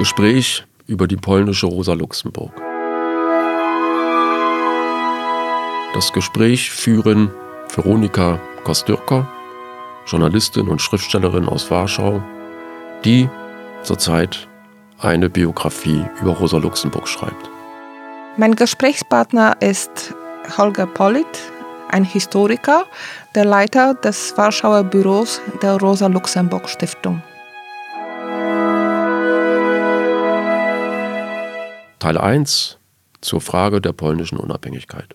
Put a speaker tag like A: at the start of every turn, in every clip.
A: Gespräch über die polnische Rosa Luxemburg. Das Gespräch führen Veronika Kostyrka, Journalistin und Schriftstellerin aus Warschau, die zurzeit eine Biografie über Rosa Luxemburg schreibt.
B: Mein Gesprächspartner ist Holger Polit, ein Historiker, der Leiter des Warschauer Büros der Rosa Luxemburg Stiftung.
A: Teil 1 zur Frage der polnischen Unabhängigkeit.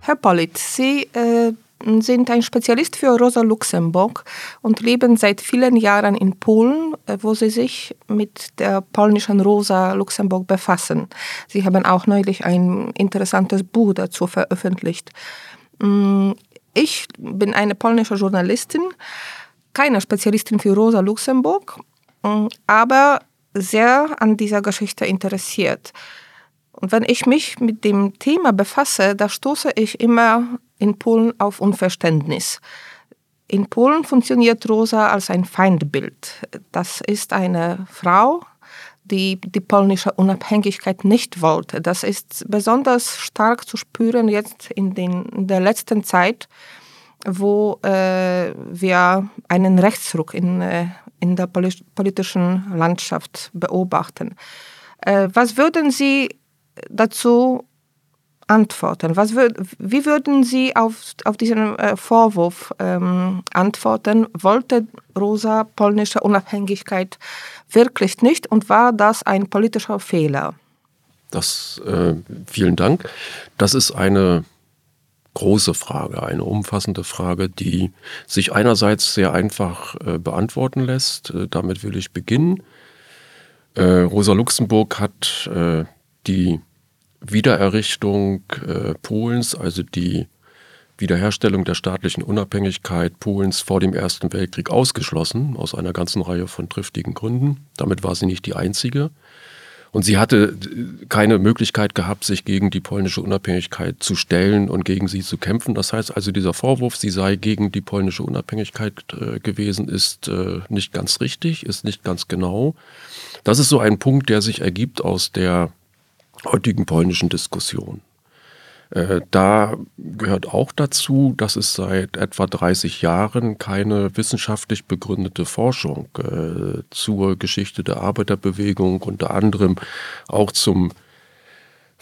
B: Herr Polit, Sie äh, sind ein Spezialist für Rosa Luxemburg und leben seit vielen Jahren in Polen, äh, wo Sie sich mit der polnischen Rosa Luxemburg befassen. Sie haben auch neulich ein interessantes Buch dazu veröffentlicht. Mm, ich bin eine polnische Journalistin, keine Spezialistin für Rosa Luxemburg, mm, aber sehr an dieser Geschichte interessiert. Und wenn ich mich mit dem Thema befasse, da stoße ich immer in Polen auf Unverständnis. In Polen funktioniert Rosa als ein Feindbild. Das ist eine Frau, die die polnische Unabhängigkeit nicht wollte. Das ist besonders stark zu spüren jetzt in, den, in der letzten Zeit, wo äh, wir einen Rechtsruck in, äh, in der politischen Landschaft beobachten. Äh, was würden Sie dazu antworten? Was würd, wie würden Sie auf, auf diesen äh, Vorwurf ähm, antworten? Wollte Rosa polnische Unabhängigkeit wirklich nicht und war das ein politischer Fehler?
A: Das, äh, vielen Dank. Das ist eine große Frage, eine umfassende Frage, die sich einerseits sehr einfach äh, beantworten lässt. Äh, damit will ich beginnen. Äh, Rosa Luxemburg hat äh, die Wiedererrichtung äh, Polens, also die Wiederherstellung der staatlichen Unabhängigkeit Polens vor dem Ersten Weltkrieg ausgeschlossen, aus einer ganzen Reihe von triftigen Gründen. Damit war sie nicht die einzige. Und sie hatte äh, keine Möglichkeit gehabt, sich gegen die polnische Unabhängigkeit zu stellen und gegen sie zu kämpfen. Das heißt also, dieser Vorwurf, sie sei gegen die polnische Unabhängigkeit äh, gewesen, ist äh, nicht ganz richtig, ist nicht ganz genau. Das ist so ein Punkt, der sich ergibt aus der heutigen polnischen Diskussion. Äh, da gehört auch dazu, dass es seit etwa 30 Jahren keine wissenschaftlich begründete Forschung äh, zur Geschichte der Arbeiterbewegung, unter anderem auch zum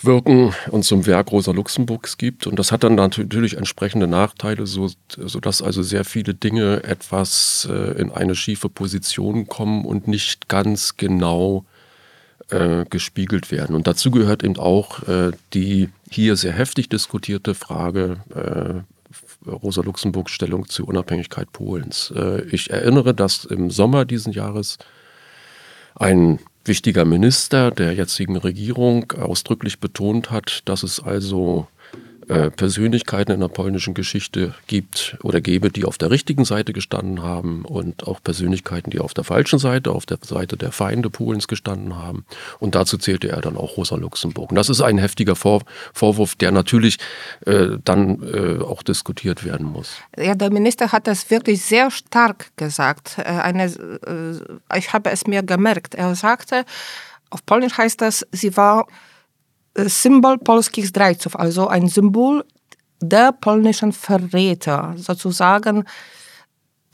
A: Wirken und zum Werk Rosa Luxemburgs gibt. Und das hat dann natürlich entsprechende Nachteile, so, sodass also sehr viele Dinge etwas äh, in eine schiefe Position kommen und nicht ganz genau äh, gespiegelt werden. Und dazu gehört eben auch äh, die hier sehr heftig diskutierte Frage äh, Rosa Luxemburgs Stellung zur Unabhängigkeit Polens. Äh, ich erinnere, dass im Sommer diesen Jahres ein wichtiger Minister der jetzigen Regierung ausdrücklich betont hat, dass es also äh, Persönlichkeiten in der polnischen Geschichte gibt oder gäbe, die auf der richtigen Seite gestanden haben und auch Persönlichkeiten, die auf der falschen Seite, auf der Seite der Feinde Polens gestanden haben. Und dazu zählte er dann auch Rosa Luxemburg. Und das ist ein heftiger Vor Vorwurf, der natürlich äh, dann äh, auch diskutiert werden muss.
B: Ja, der Minister hat das wirklich sehr stark gesagt. Äh, eine, äh, ich habe es mir gemerkt. Er sagte, auf Polnisch heißt das, sie war Symbol polskich zdrajców, also ein Symbol der polnischen Verräter, sozusagen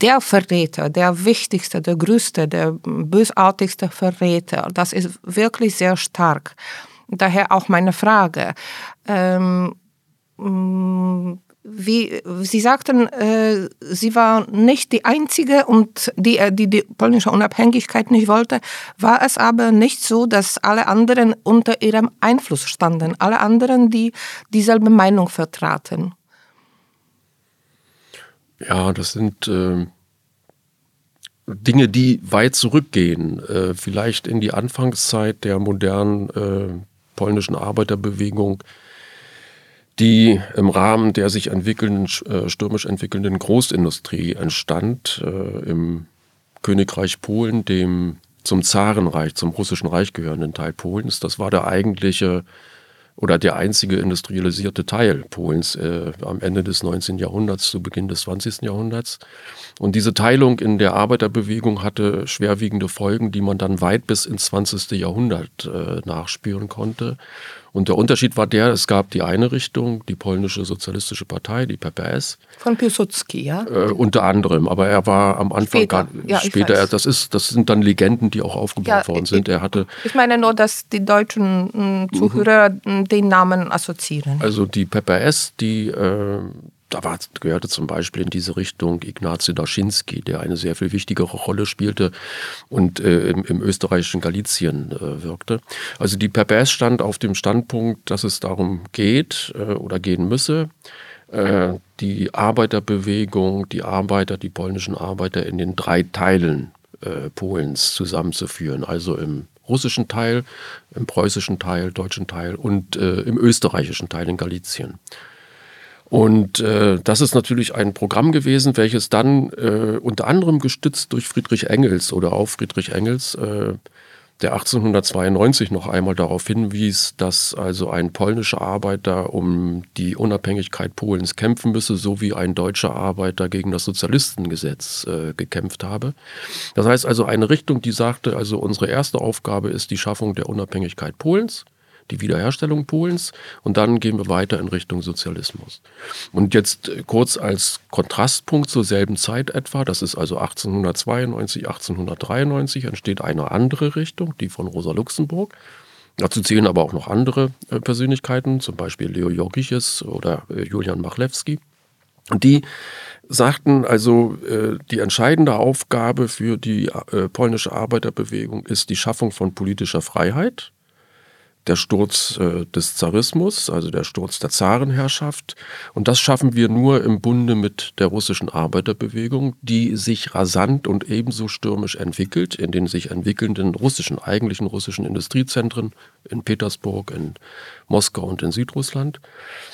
B: der Verräter, der wichtigste, der größte, der bösartigste Verräter. Das ist wirklich sehr stark. Daher auch meine Frage. Ähm, wie Sie sagten, äh, sie war nicht die einzige und die, äh, die die polnische Unabhängigkeit nicht wollte. War es aber nicht so, dass alle anderen unter ihrem Einfluss standen, alle anderen, die dieselbe Meinung vertraten?
A: Ja, das sind äh, Dinge, die weit zurückgehen, äh, vielleicht in die Anfangszeit der modernen äh, polnischen Arbeiterbewegung die im Rahmen der sich entwickelnden, äh, stürmisch entwickelnden Großindustrie entstand äh, im Königreich Polen, dem zum Zarenreich, zum russischen Reich gehörenden Teil Polens. Das war der eigentliche oder der einzige industrialisierte Teil Polens äh, am Ende des 19. Jahrhunderts zu Beginn des 20. Jahrhunderts. Und diese Teilung in der Arbeiterbewegung hatte schwerwiegende Folgen, die man dann weit bis ins 20. Jahrhundert äh, nachspüren konnte. Und der Unterschied war der, es gab die eine Richtung, die polnische sozialistische Partei, die PPS.
B: Von Piłsudski, ja?
A: Äh, unter anderem, aber er war am Anfang
B: später,
A: gar,
B: ja,
A: später das ist, das sind dann Legenden, die auch aufgebaut ja, worden sind. Er hatte.
B: Ich meine nur, dass die deutschen mh, Zuhörer mhm. den Namen assoziieren.
A: Also die PPS, die äh, da gehörte zum Beispiel in diese Richtung Ignacy Daschinski, der eine sehr viel wichtigere Rolle spielte und äh, im, im, österreichischen Galizien äh, wirkte. Also die PPS stand auf dem Standpunkt, dass es darum geht äh, oder gehen müsse, äh, die Arbeiterbewegung, die Arbeiter, die polnischen Arbeiter in den drei Teilen äh, Polens zusammenzuführen, also im russischen Teil, im preußischen Teil, deutschen Teil und äh, im österreichischen Teil in Galizien. Und äh, das ist natürlich ein Programm gewesen, welches dann äh, unter anderem gestützt durch Friedrich Engels oder auf Friedrich Engels, äh, der 1892 noch einmal darauf hinwies, dass also ein polnischer Arbeiter um die Unabhängigkeit Polens kämpfen müsse, so wie ein deutscher Arbeiter gegen das Sozialistengesetz äh, gekämpft habe. Das heißt also eine Richtung, die sagte, also unsere erste Aufgabe ist die Schaffung der Unabhängigkeit Polens die Wiederherstellung Polens und dann gehen wir weiter in Richtung Sozialismus. Und jetzt äh, kurz als Kontrastpunkt zur selben Zeit etwa, das ist also 1892, 1893, entsteht eine andere Richtung, die von Rosa Luxemburg. Dazu zählen aber auch noch andere äh, Persönlichkeiten, zum Beispiel Leo Jorgiches oder äh, Julian Machlewski. Und die sagten also, die entscheidende Aufgabe für die polnische Arbeiterbewegung ist die Schaffung von politischer Freiheit der Sturz äh, des Zarismus, also der Sturz der Zarenherrschaft. Und das schaffen wir nur im Bunde mit der russischen Arbeiterbewegung, die sich rasant und ebenso stürmisch entwickelt in den sich entwickelnden russischen, eigentlichen russischen Industriezentren in Petersburg, in Moskau und in Südrussland.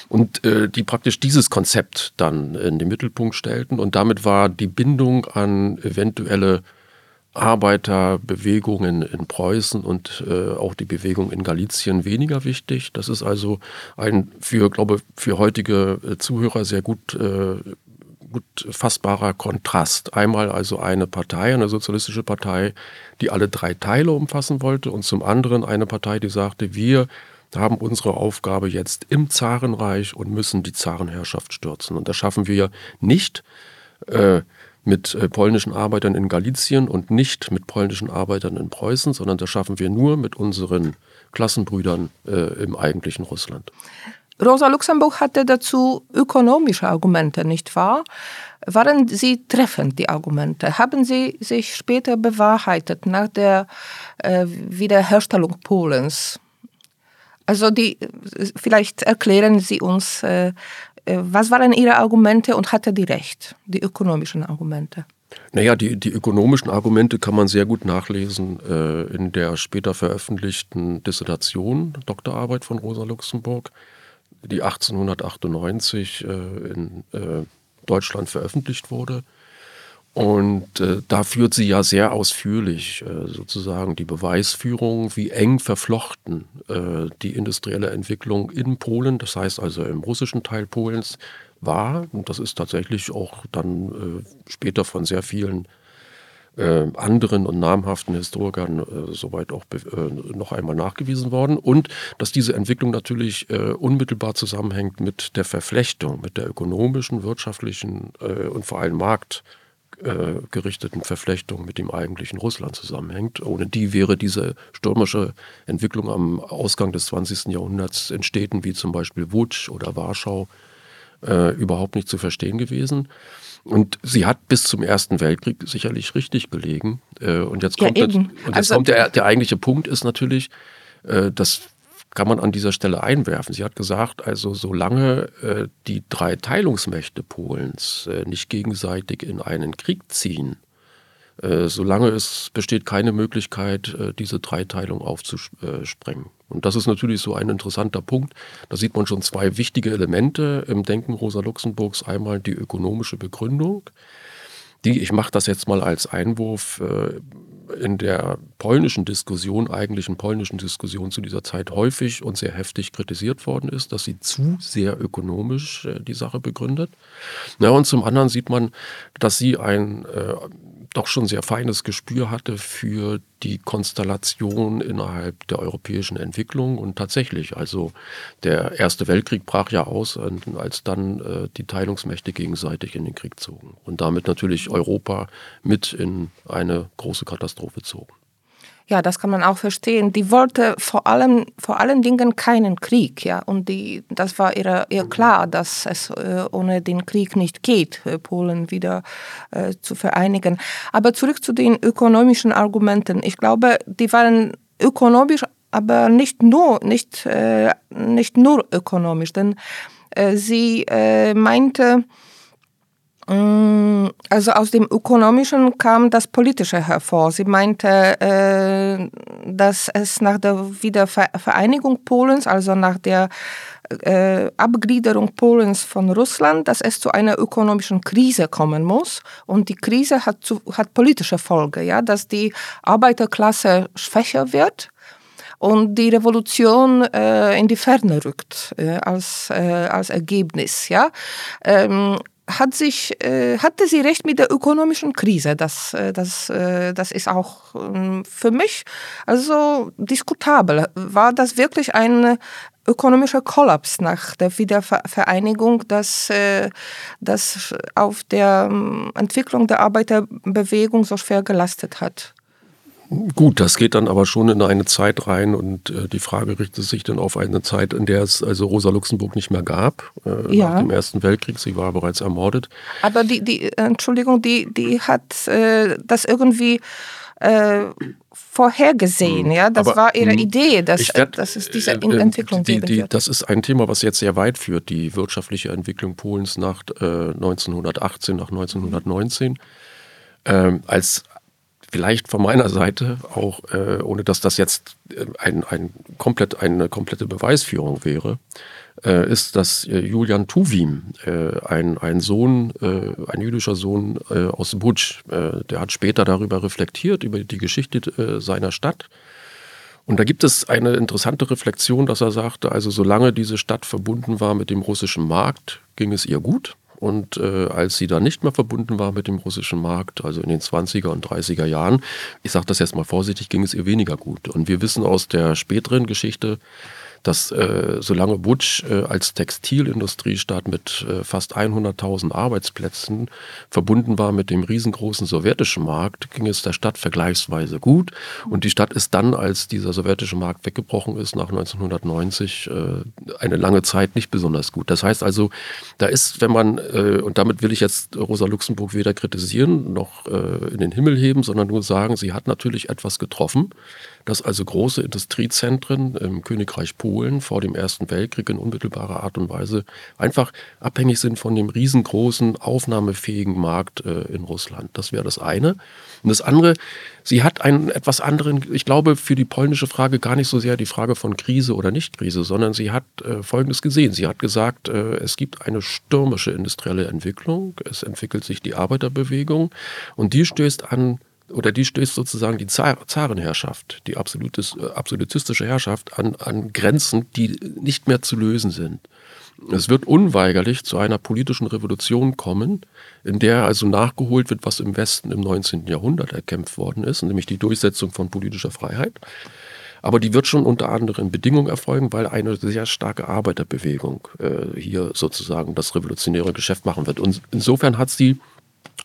A: Und äh, die praktisch dieses Konzept dann in den Mittelpunkt stellten. Und damit war die Bindung an eventuelle Arbeiterbewegungen in Preußen und äh, auch die Bewegung in Galizien weniger wichtig. Das ist also ein für, glaube für heutige äh, Zuhörer sehr gut, äh, gut fassbarer Kontrast. Einmal also eine Partei, eine sozialistische Partei, die alle drei Teile umfassen wollte und zum anderen eine Partei, die sagte, wir haben unsere Aufgabe jetzt im Zarenreich und müssen die Zarenherrschaft stürzen. Und das schaffen wir nicht. Äh, mit äh, polnischen Arbeitern in Galizien und nicht mit polnischen Arbeitern in Preußen, sondern das schaffen wir nur mit unseren Klassenbrüdern äh, im eigentlichen Russland.
B: Rosa Luxemburg hatte dazu ökonomische Argumente, nicht wahr? Waren sie treffend, die Argumente? Haben sie sich später bewahrheitet nach der äh, Wiederherstellung Polens? Also die, vielleicht erklären Sie uns, äh, äh, was waren Ihre Argumente und hatte die recht, die ökonomischen Argumente?
A: Naja, die, die ökonomischen Argumente kann man sehr gut nachlesen äh, in der später veröffentlichten Dissertation, Doktorarbeit von Rosa Luxemburg, die 1898 äh, in äh, Deutschland veröffentlicht wurde. Und äh, da führt sie ja sehr ausführlich äh, sozusagen die Beweisführung, wie eng verflochten äh, die industrielle Entwicklung in Polen, das heißt also im russischen Teil Polens, war. Und das ist tatsächlich auch dann äh, später von sehr vielen äh, anderen und namhaften Historikern äh, soweit auch noch einmal nachgewiesen worden. Und dass diese Entwicklung natürlich unmittelbar zusammenhängt mit der Verflechtung, mit der ökonomischen, wirtschaftlichen und vor allem Markt- äh, gerichteten Verflechtung mit dem eigentlichen Russland zusammenhängt. Ohne die wäre diese stürmische Entwicklung am Ausgang des 20. Jahrhunderts in Städten wie zum Beispiel Łódź oder Warschau äh, überhaupt nicht zu verstehen gewesen. Und sie hat bis zum Ersten Weltkrieg sicherlich richtig gelegen. Äh, und jetzt kommt, ja, das, und jetzt also, kommt der, der eigentliche Punkt ist natürlich, äh, dass kann man an dieser Stelle einwerfen. Sie hat gesagt, also solange äh, die drei Teilungsmächte Polens äh, nicht gegenseitig in einen Krieg ziehen, äh, solange es besteht keine Möglichkeit, äh, diese Dreiteilung aufzusprengen. Und das ist natürlich so ein interessanter Punkt. Da sieht man schon zwei wichtige Elemente im Denken Rosa Luxemburgs. Einmal die ökonomische Begründung, die, ich mache das jetzt mal als Einwurf, äh, in der polnischen Diskussion, eigentlichen polnischen Diskussion zu dieser Zeit häufig und sehr heftig kritisiert worden ist, dass sie zu sehr ökonomisch äh, die Sache begründet. Ja, und zum anderen sieht man, dass sie ein äh, doch schon sehr feines Gespür hatte für die Konstellation innerhalb der europäischen Entwicklung. Und tatsächlich, also der Erste Weltkrieg brach ja aus, als dann äh, die Teilungsmächte gegenseitig in den Krieg zogen und damit natürlich Europa mit in eine große Katastrophe zogen.
B: Ja, das kann man auch verstehen. Die wollte vor allem, vor allen Dingen keinen Krieg, ja. Und die, das war ihr, ihr klar, dass es äh, ohne den Krieg nicht geht, äh, Polen wieder äh, zu vereinigen. Aber zurück zu den ökonomischen Argumenten. Ich glaube, die waren ökonomisch, aber nicht nur, nicht, äh, nicht nur ökonomisch, denn äh, sie äh, meinte, also aus dem Ökonomischen kam das Politische hervor. Sie meinte, äh, dass es nach der Wiedervereinigung Polens, also nach der äh, Abgliederung Polens von Russland, dass es zu einer ökonomischen Krise kommen muss. Und die Krise hat, zu, hat politische Folge, ja, dass die Arbeiterklasse schwächer wird und die Revolution äh, in die Ferne rückt äh, als, äh, als Ergebnis. Ja? Ähm, hat sich, äh, hatte sie recht mit der ökonomischen Krise. Das, äh, das, äh, das ist auch ähm, für mich also diskutabel. War das wirklich ein ökonomischer Kollaps nach der Wiedervereinigung, das, äh, das auf der ähm, Entwicklung der Arbeiterbewegung so schwer gelastet hat?
A: Gut, das geht dann aber schon in eine Zeit rein und äh, die Frage richtet sich dann auf eine Zeit, in der es also Rosa Luxemburg nicht mehr gab, äh, ja. nach dem Ersten Weltkrieg. Sie war bereits ermordet.
B: Aber die, die Entschuldigung, die, die hat äh, das irgendwie äh, vorhergesehen. Hm. Ja, das aber, war ihre hm, Idee, dass, werd, dass es diese äh, äh, Entwicklung
A: die, geben wird. Das ist ein Thema, was jetzt sehr weit führt, die wirtschaftliche Entwicklung Polens nach 1918, nach 1919. Ähm, als vielleicht von meiner Seite auch, äh, ohne dass das jetzt äh, ein, ein komplett, eine komplette Beweisführung wäre, äh, ist, dass äh, Julian Tuwim, äh, ein, ein Sohn, äh, ein jüdischer Sohn aus Butsch, der hat später darüber reflektiert, über die Geschichte seiner Stadt. Und da gibt es eine interessante Reflexion, dass er sagte, also solange diese Stadt verbunden war mit dem russischen Markt, ging es ihr gut. Und äh, als sie dann nicht mehr verbunden war mit dem russischen Markt, also in den 20er und 30er Jahren, ich sage das jetzt mal vorsichtig, ging es ihr weniger gut. Und wir wissen aus der späteren Geschichte, dass äh, solange Butch äh, als Textilindustriestaat mit äh, fast 100.000 Arbeitsplätzen verbunden war mit dem riesengroßen sowjetischen Markt, ging es der Stadt vergleichsweise gut. Und die Stadt ist dann, als dieser sowjetische Markt weggebrochen ist, nach 1990, äh, eine lange Zeit nicht besonders gut. Das heißt also, da ist, wenn man, äh, und damit will ich jetzt Rosa Luxemburg weder kritisieren noch äh, in den Himmel heben, sondern nur sagen, sie hat natürlich etwas getroffen dass also große Industriezentren im Königreich Polen vor dem Ersten Weltkrieg in unmittelbarer Art und Weise einfach abhängig sind von dem riesengroßen, aufnahmefähigen Markt äh, in Russland. Das wäre das eine. Und das andere, sie hat einen etwas anderen, ich glaube, für die polnische Frage gar nicht so sehr die Frage von Krise oder Nicht-Krise, sondern sie hat äh, Folgendes gesehen. Sie hat gesagt, äh, es gibt eine stürmische industrielle Entwicklung, es entwickelt sich die Arbeiterbewegung und die stößt an oder die stößt sozusagen die Zarenherrschaft, die äh, absolutistische Herrschaft an, an Grenzen, die nicht mehr zu lösen sind. Es wird unweigerlich zu einer politischen Revolution kommen, in der also nachgeholt wird, was im Westen im 19. Jahrhundert erkämpft worden ist, nämlich die Durchsetzung von politischer Freiheit. Aber die wird schon unter anderen Bedingungen erfolgen, weil eine sehr starke Arbeiterbewegung äh, hier sozusagen das revolutionäre Geschäft machen wird. Und insofern hat sie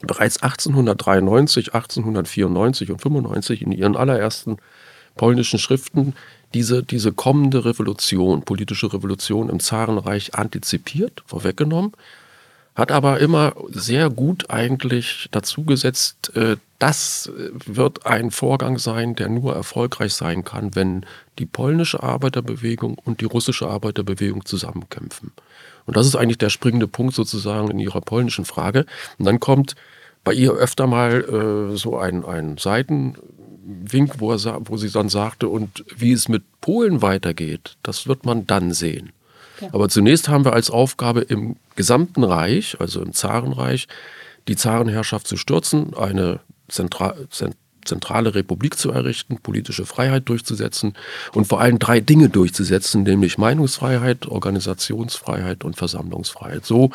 A: bereits 1893, 1894 und 95 in ihren allerersten polnischen Schriften diese, diese kommende Revolution, politische Revolution im Zarenreich antizipiert, vorweggenommen, hat aber immer sehr gut eigentlich dazu gesetzt, äh, das wird ein Vorgang sein, der nur erfolgreich sein kann, wenn die polnische Arbeiterbewegung und die russische Arbeiterbewegung zusammenkämpfen. Und das ist eigentlich der springende Punkt sozusagen in ihrer polnischen Frage. Und dann kommt bei ihr öfter mal äh, so ein, ein Seitenwink, wo, er, wo sie dann sagte, und wie es mit Polen weitergeht, das wird man dann sehen. Ja. Aber zunächst haben wir als Aufgabe im gesamten Reich, also im Zarenreich, die Zarenherrschaft zu stürzen, eine Zentral zentrale Republik zu errichten, politische Freiheit durchzusetzen und vor allem drei Dinge durchzusetzen, nämlich Meinungsfreiheit, Organisationsfreiheit und Versammlungsfreiheit. So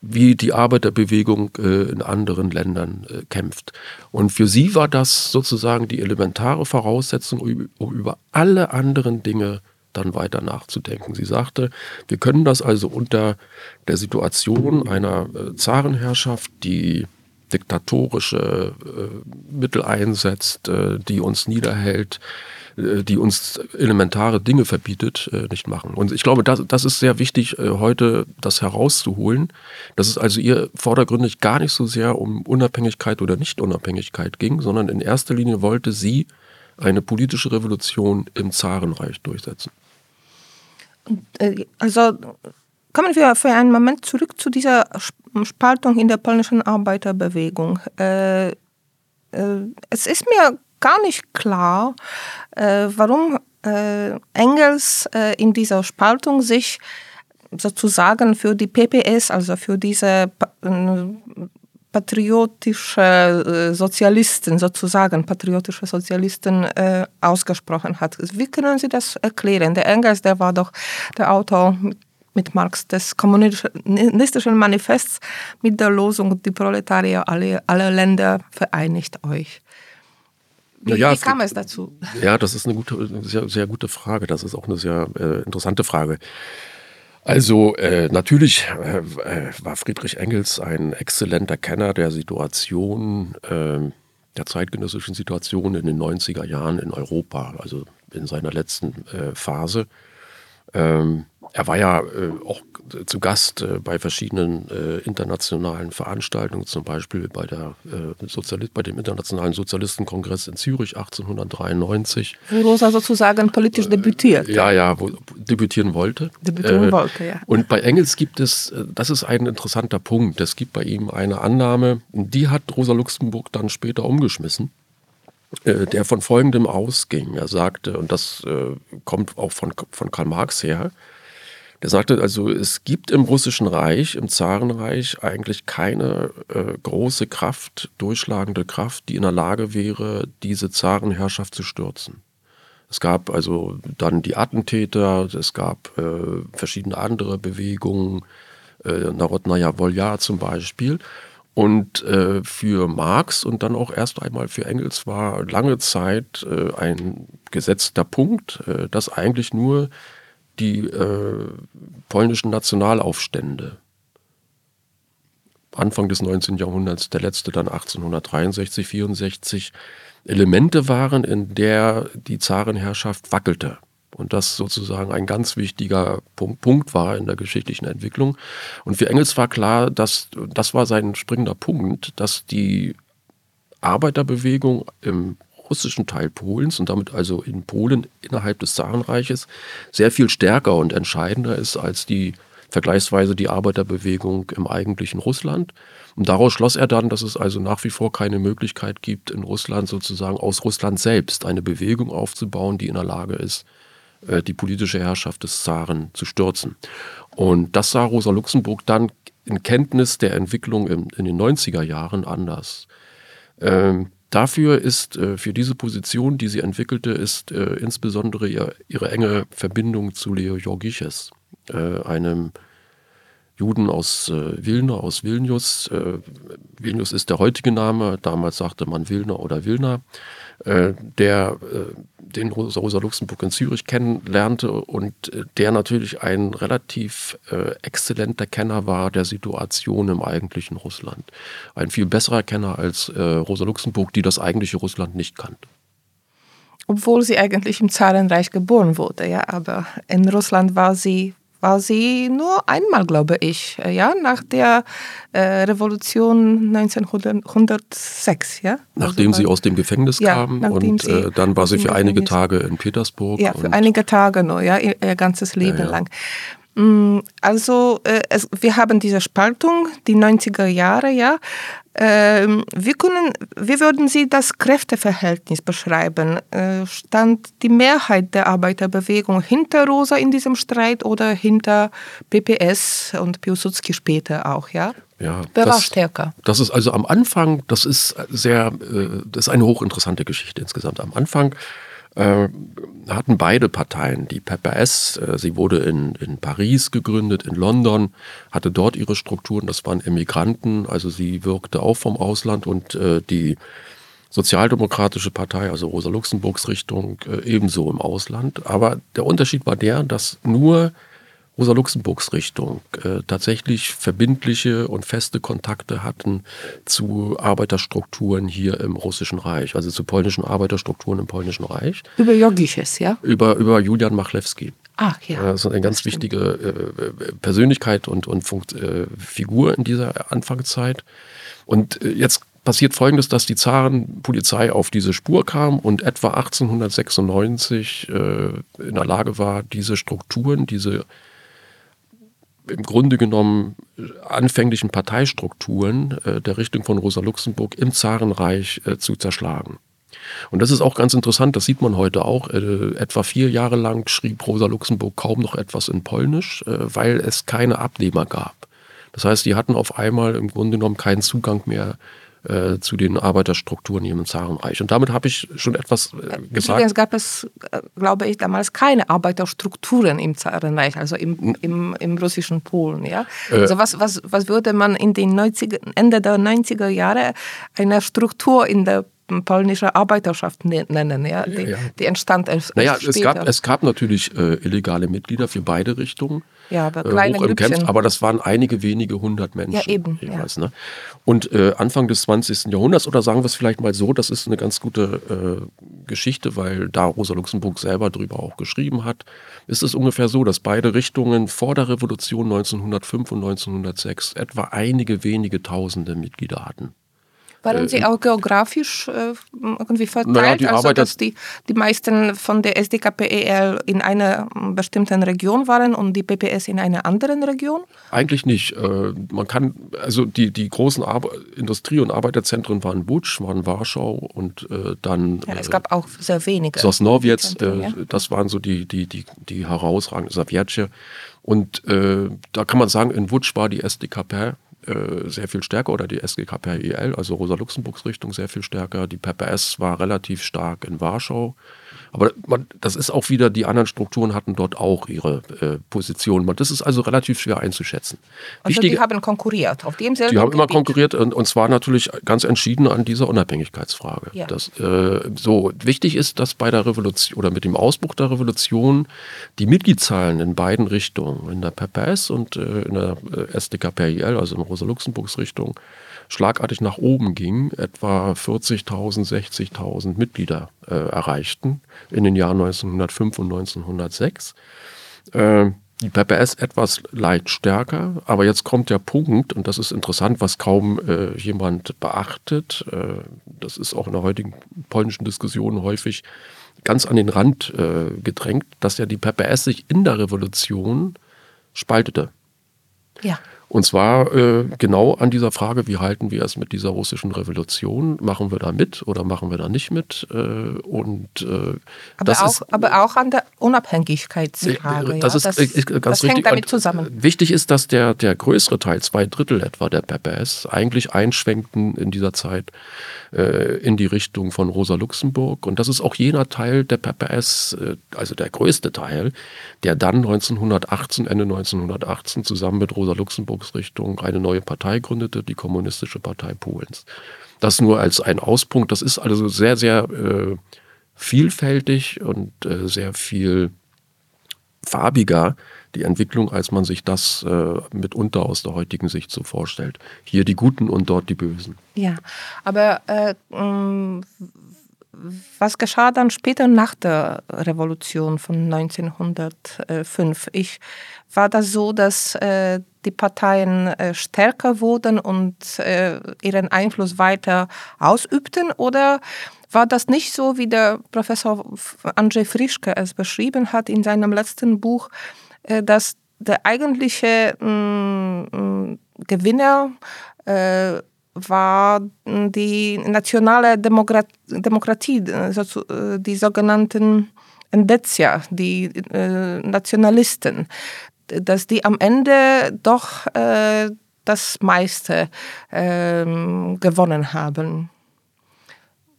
A: wie die Arbeiterbewegung äh, in anderen Ländern äh, kämpft. Und für sie war das sozusagen die elementare Voraussetzung, um über alle anderen Dinge dann weiter nachzudenken. Sie sagte, wir können das also unter der Situation einer äh, Zarenherrschaft, die diktatorische äh, Mittel einsetzt, äh, die uns niederhält, äh, die uns elementare Dinge verbietet, äh, nicht machen. Und ich glaube, das, das ist sehr wichtig, äh, heute das herauszuholen, dass es also ihr vordergründig gar nicht so sehr um Unabhängigkeit oder Nicht-Unabhängigkeit ging, sondern in erster Linie wollte sie eine politische Revolution im Zarenreich durchsetzen.
B: Also kommen wir für einen Moment zurück zu dieser Spaltung in der polnischen Arbeiterbewegung. Äh, äh, es ist mir gar nicht klar, äh, warum äh, Engels äh, in dieser Spaltung sich sozusagen für die PPS, also für diese äh, patriotische Sozialisten, sozusagen patriotische Sozialisten ausgesprochen hat. Wie können Sie das erklären? Der Engels, der war doch der Autor mit Marx des kommunistischen Manifests mit der Losung, die Proletarier aller alle Länder vereinigt euch. Wie, ja, wie kam es, dazu?
A: Ja, das ist eine gute, sehr, sehr gute Frage. Das ist auch eine sehr äh, interessante Frage. Also äh, natürlich äh, äh war Friedrich Engels ein exzellenter Kenner der Situation, äh, der zeitgenössischen Situation in den 90er Jahren in Europa, also in seiner letzten äh, Phase. Ähm, er war ja äh, auch zu Gast äh, bei verschiedenen äh, internationalen Veranstaltungen, zum Beispiel bei, der, äh, Sozialist, bei dem Internationalen Sozialistenkongress in Zürich 1893.
B: Wo Rosa sozusagen politisch äh, debütiert.
A: Ja, ja, wo debütieren wollte.
B: Debütieren äh, wollte, ja.
A: Und bei Engels gibt es, das ist ein interessanter Punkt, es gibt bei ihm eine Annahme, die hat Rosa Luxemburg dann später umgeschmissen der von Folgendem ausging. Er sagte, und das kommt auch von, von Karl Marx her, der sagte also, es gibt im Russischen Reich, im Zarenreich eigentlich keine äh, große Kraft, durchschlagende Kraft, die in der Lage wäre, diese Zarenherrschaft zu stürzen. Es gab also dann die Attentäter, es gab äh, verschiedene andere Bewegungen, äh, Narodnaya Volja zum Beispiel. Und äh, für Marx und dann auch erst einmal für Engels war lange Zeit äh, ein gesetzter Punkt, äh, dass eigentlich nur die äh, polnischen Nationalaufstände. Anfang des 19. Jahrhunderts, der letzte dann 1863, 64, Elemente waren, in der die Zarenherrschaft wackelte. Und das sozusagen ein ganz wichtiger Punkt war in der geschichtlichen Entwicklung. Und für Engels war klar, dass das war sein springender Punkt, dass die Arbeiterbewegung im russischen Teil Polens und damit also in Polen innerhalb des Zarenreiches sehr viel stärker und entscheidender ist als die vergleichsweise die Arbeiterbewegung im eigentlichen Russland. Und daraus schloss er dann, dass es also nach wie vor keine Möglichkeit gibt, in Russland sozusagen aus Russland selbst eine Bewegung aufzubauen, die in der Lage ist, äh, die politische Herrschaft des Zaren zu stürzen. Und das sah Rosa Luxemburg dann in Kenntnis der Entwicklung in, den 90er Jahren anders. Ähm, Dafür ist äh, für diese Position, die sie entwickelte, ist äh, insbesondere ihr, ihre enge Verbindung zu Leo Georgiches, äh, einem Juden aus äh, Wilna, aus Vilnius. Äh, Vilnius ist der heutige Name, damals sagte man Wilna oder Wilna, äh, der den Rosa Luxemburg in Zürich kennenlernte und äh, der natürlich ein relativ äh, exzellenter Kenner war der Situation im eigentlichen Russland. Ein viel besserer Kenner als äh, Rosa Luxemburg, die das eigentliche Russland nicht kannte.
B: Obwohl sie eigentlich im Zarenreich geboren wurde, ja, aber in Russland war sie war sie nur einmal, glaube ich, äh, ja, nach der äh, Revolution 1906, ja.
A: Nachdem also, sie aus dem Gefängnis ja, kam und äh, dann war sie für einige Tage in Petersburg.
B: Ja, für einige Tage nur, ja, ihr, ihr ganzes Leben ja, ja. lang. Mm, also äh, es, wir haben diese Spaltung, die 90er Jahre, ja. Ähm, wie, können, wie würden Sie das Kräfteverhältnis beschreiben? Äh, stand die Mehrheit der Arbeiterbewegung hinter Rosa in diesem Streit oder hinter PPS und Piłsudski später auch, ja?
A: Ja,
B: Wer war
A: das,
B: stärker?
A: Das ist also am Anfang, das ist sehr, äh, das ist eine hochinteressante Geschichte insgesamt. Am Anfang äh, hatten beide Parteien, die PPS, äh, sie wurde in, in Paris gegründet, in London, hatte dort ihre Strukturen, das waren Emigranten, also sie wirkte auch vom Ausland und äh, die Sozialdemokratische Partei, also Rosa Luxemburgs Richtung, äh, ebenso im Ausland. Aber der Unterschied war der, dass nur Rosa Luxemburgs Richtung äh, tatsächlich verbindliche und feste Kontakte hatten zu Arbeiterstrukturen hier im Russischen Reich, also zu polnischen Arbeiterstrukturen im polnischen Reich.
B: Über Jogisches, ja?
A: Über, über Julian Machlewski.
B: Ach ja.
A: Das ist eine ganz wichtige äh, Persönlichkeit und, und Funkt, äh, Figur in dieser Anfangszeit. Und äh, jetzt passiert Folgendes, dass die Zarenpolizei auf diese Spur kam und etwa 1896 äh, in der Lage war, diese Strukturen, diese im Grunde genommen anfänglichen Parteistrukturen äh, der Richtung von Rosa Luxemburg im Zarenreich äh, zu zerschlagen. Und das ist auch ganz interessant, das sieht man heute auch. Äh, etwa vier Jahre lang schrieb Rosa Luxemburg kaum noch etwas in Polnisch, äh, weil es keine Abnehmer gab. Das heißt, die hatten auf einmal im Grunde genommen keinen Zugang mehr äh, zu den Arbeiterstrukturen hier im Zarenreich. Und damit habe ich schon etwas äh, gesagt.
B: Übrigens gab es, äh, glaube ich, damals keine Arbeiterstrukturen im Zarenreich, also im, im, im russischen Polen. Ja? Äh, also was, was, was würde man in den 90, Ende der 90er Jahre einer Struktur in der polnische Arbeiterschaft ne-, nennen, ja? Die, ja. die entstand erst,
A: naja, erst es gab, es gab natürlich äh, illegale Mitglieder für beide Richtungen.
B: Ja, aber äh, kleine äh,
A: Camps, aber das waren einige wenige hundert Menschen.
B: Ja, eben.
A: Jeweils, ja. Ne? Und äh, Anfang des 20. Jahrhunderts, oder sagen wir es vielleicht mal so, das ist eine ganz gute äh, Geschichte, weil da Rosa Luxemburg selber drüber auch geschrieben hat, ist es ungefähr so, dass beide Richtungen vor der Revolution 1905 und 1906 etwa einige wenige Tausende Mitglieder hatten.
B: Waren äh, sie auch geografisch äh, irgendwie verteilt?
A: Naja,
B: also, dass die, die meisten von der SDKPEL in einer bestimmten Region waren und die PPS in einer anderen Region?
A: Eigentlich nicht. Äh, man kann, also die, die großen Ar Industrie- und Arbeiterzentren waren Butsch, waren Warschau und dann.
B: Ja, es gab auch sehr wenige.
A: Sosnowiec, ja. das waren so die, die, die, die herausragenden Sowjetsche. Und äh, da kann man sagen, in Wutsch war die SDKP äh, sehr viel stärker oder die SGKPIL, also Rosa Luxemburgs Richtung, sehr viel stärker. Die PPS war relativ stark in Warschau. Aber man, das ist auch wieder, die anderen Strukturen hatten dort auch ihre äh, Positionen. Das ist also relativ schwer einzuschätzen.
B: Also Wichtig, die haben konkurriert auf dem
A: Die haben immer konkurriert und, und zwar natürlich ganz entschieden an dieser Unabhängigkeitsfrage. Ja. Das, äh, so wichtig ist, dass bei der Revolution oder mit dem Ausbruch der Revolution die Mitgliedszahlen in beiden Richtungen, in der PPS und äh, in der äh, SDKPIL, also in Rosa-Luxemburgs Richtung, schlagartig nach oben ging, etwa 40.000, 60.000 Mitglieder äh, erreichten in den Jahren 1905 und 1906. Äh, die PPS etwas leicht stärker, aber jetzt kommt der Punkt, und das ist interessant, was kaum äh, jemand beachtet, äh, das ist auch in der heutigen polnischen Diskussion häufig ganz an den Rand äh, gedrängt, dass ja die PPS sich in der Revolution spaltete.
B: Ja.
A: Und zwar äh, genau an dieser Frage, wie halten wir es mit dieser russischen Revolution? Machen wir da mit oder machen wir da nicht mit? Äh, und, äh,
B: aber, das auch, ist, aber auch an der Unabhängigkeitsfrage.
A: Das
B: ja,
A: ist das, ganz das
B: hängt damit zusammen.
A: Wichtig ist, dass der, der größere Teil, zwei Drittel etwa der PPS, eigentlich einschwenkten in dieser Zeit äh, in die Richtung von Rosa Luxemburg. Und das ist auch jener Teil der PPS, äh, also der größte Teil, der dann 1918, Ende 1918 zusammen mit Rosa Luxemburgs Richtung eine neue Partei gründete, die Kommunistische Partei Polens. Das nur als ein Auspunkt. Das ist also sehr, sehr äh, vielfältig und äh, sehr viel farbiger die Entwicklung, als man sich das äh, mitunter aus der heutigen Sicht so vorstellt. Hier die Guten und dort die Bösen.
B: Ja, aber äh, mm, was geschah dann später nach der Revolution von 1905? Ich, war das so, dass äh, die Parteien äh, stärker wurden und äh, ihren Einfluss weiter ausübten? Oder war das nicht so, wie der Professor Andrzej Frischke es beschrieben hat in seinem letzten Buch, äh, dass der eigentliche mm, mm, Gewinner war die nationale Demokratie, die sogenannten Endetia, die Nationalisten, dass die am Ende doch das meiste ähm, gewonnen haben.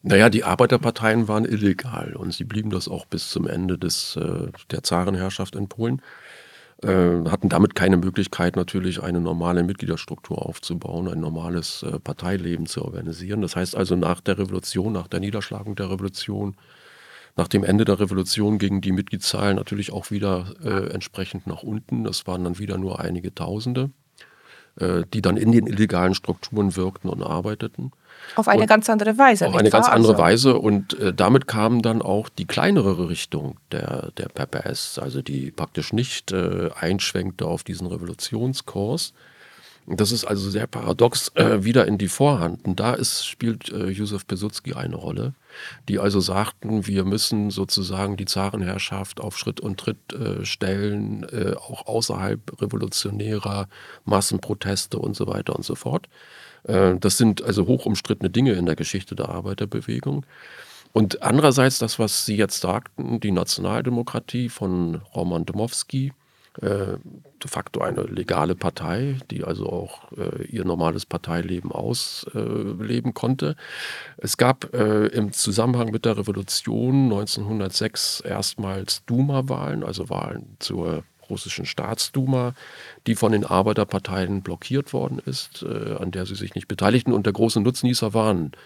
A: Naja, die Arbeiterparteien waren illegal und sie blieben das auch bis zum Ende des, äh, der Zarenherrschaft in Polen. Äh, hatten damit keine Möglichkeit, natürlich eine normale Mitgliederstruktur aufzubauen, ein normales äh, Parteileben zu organisieren. Das heißt also, nach der Revolution, nach der Niederschlagung der Revolution, nach dem Ende der Revolution gingen die Mitgliedszahlen natürlich auch wieder äh, entsprechend nach unten. Das waren dann wieder nur einige Tausende, äh, die dann in den illegalen Strukturen wirkten und arbeiteten.
B: Auf eine und ganz andere Weise.
A: Auf eine ganz andere also. Weise. Und äh, damit kam dann auch die kleinere Richtung der, der PPS, also die praktisch nicht äh, einschwenkte auf diesen Revolutionskurs. Das ist also sehr paradox äh, wieder in die Vorhand. Und da ist, spielt äh, Josef Pesutzky eine Rolle, die also sagten, wir müssen sozusagen die Zarenherrschaft auf Schritt und Tritt äh, stellen, äh, auch außerhalb revolutionärer Massenproteste und so weiter und so fort. Äh, das sind also hoch umstrittene Dinge in der Geschichte der Arbeiterbewegung. Und andererseits das, was Sie jetzt sagten, die Nationaldemokratie von Roman Dmowski, äh, de facto eine legale Partei, die also auch äh, ihr normales Parteileben ausleben äh, konnte. Es gab äh, im Zusammenhang mit der Revolution 1906 erstmals Duma-Wahlen, also Wahlen zur russischen Staatsduma, die von den Arbeiterparteien blockiert worden ist, äh, an der sie sich nicht beteiligten. Und der große Nutznießer waren äh,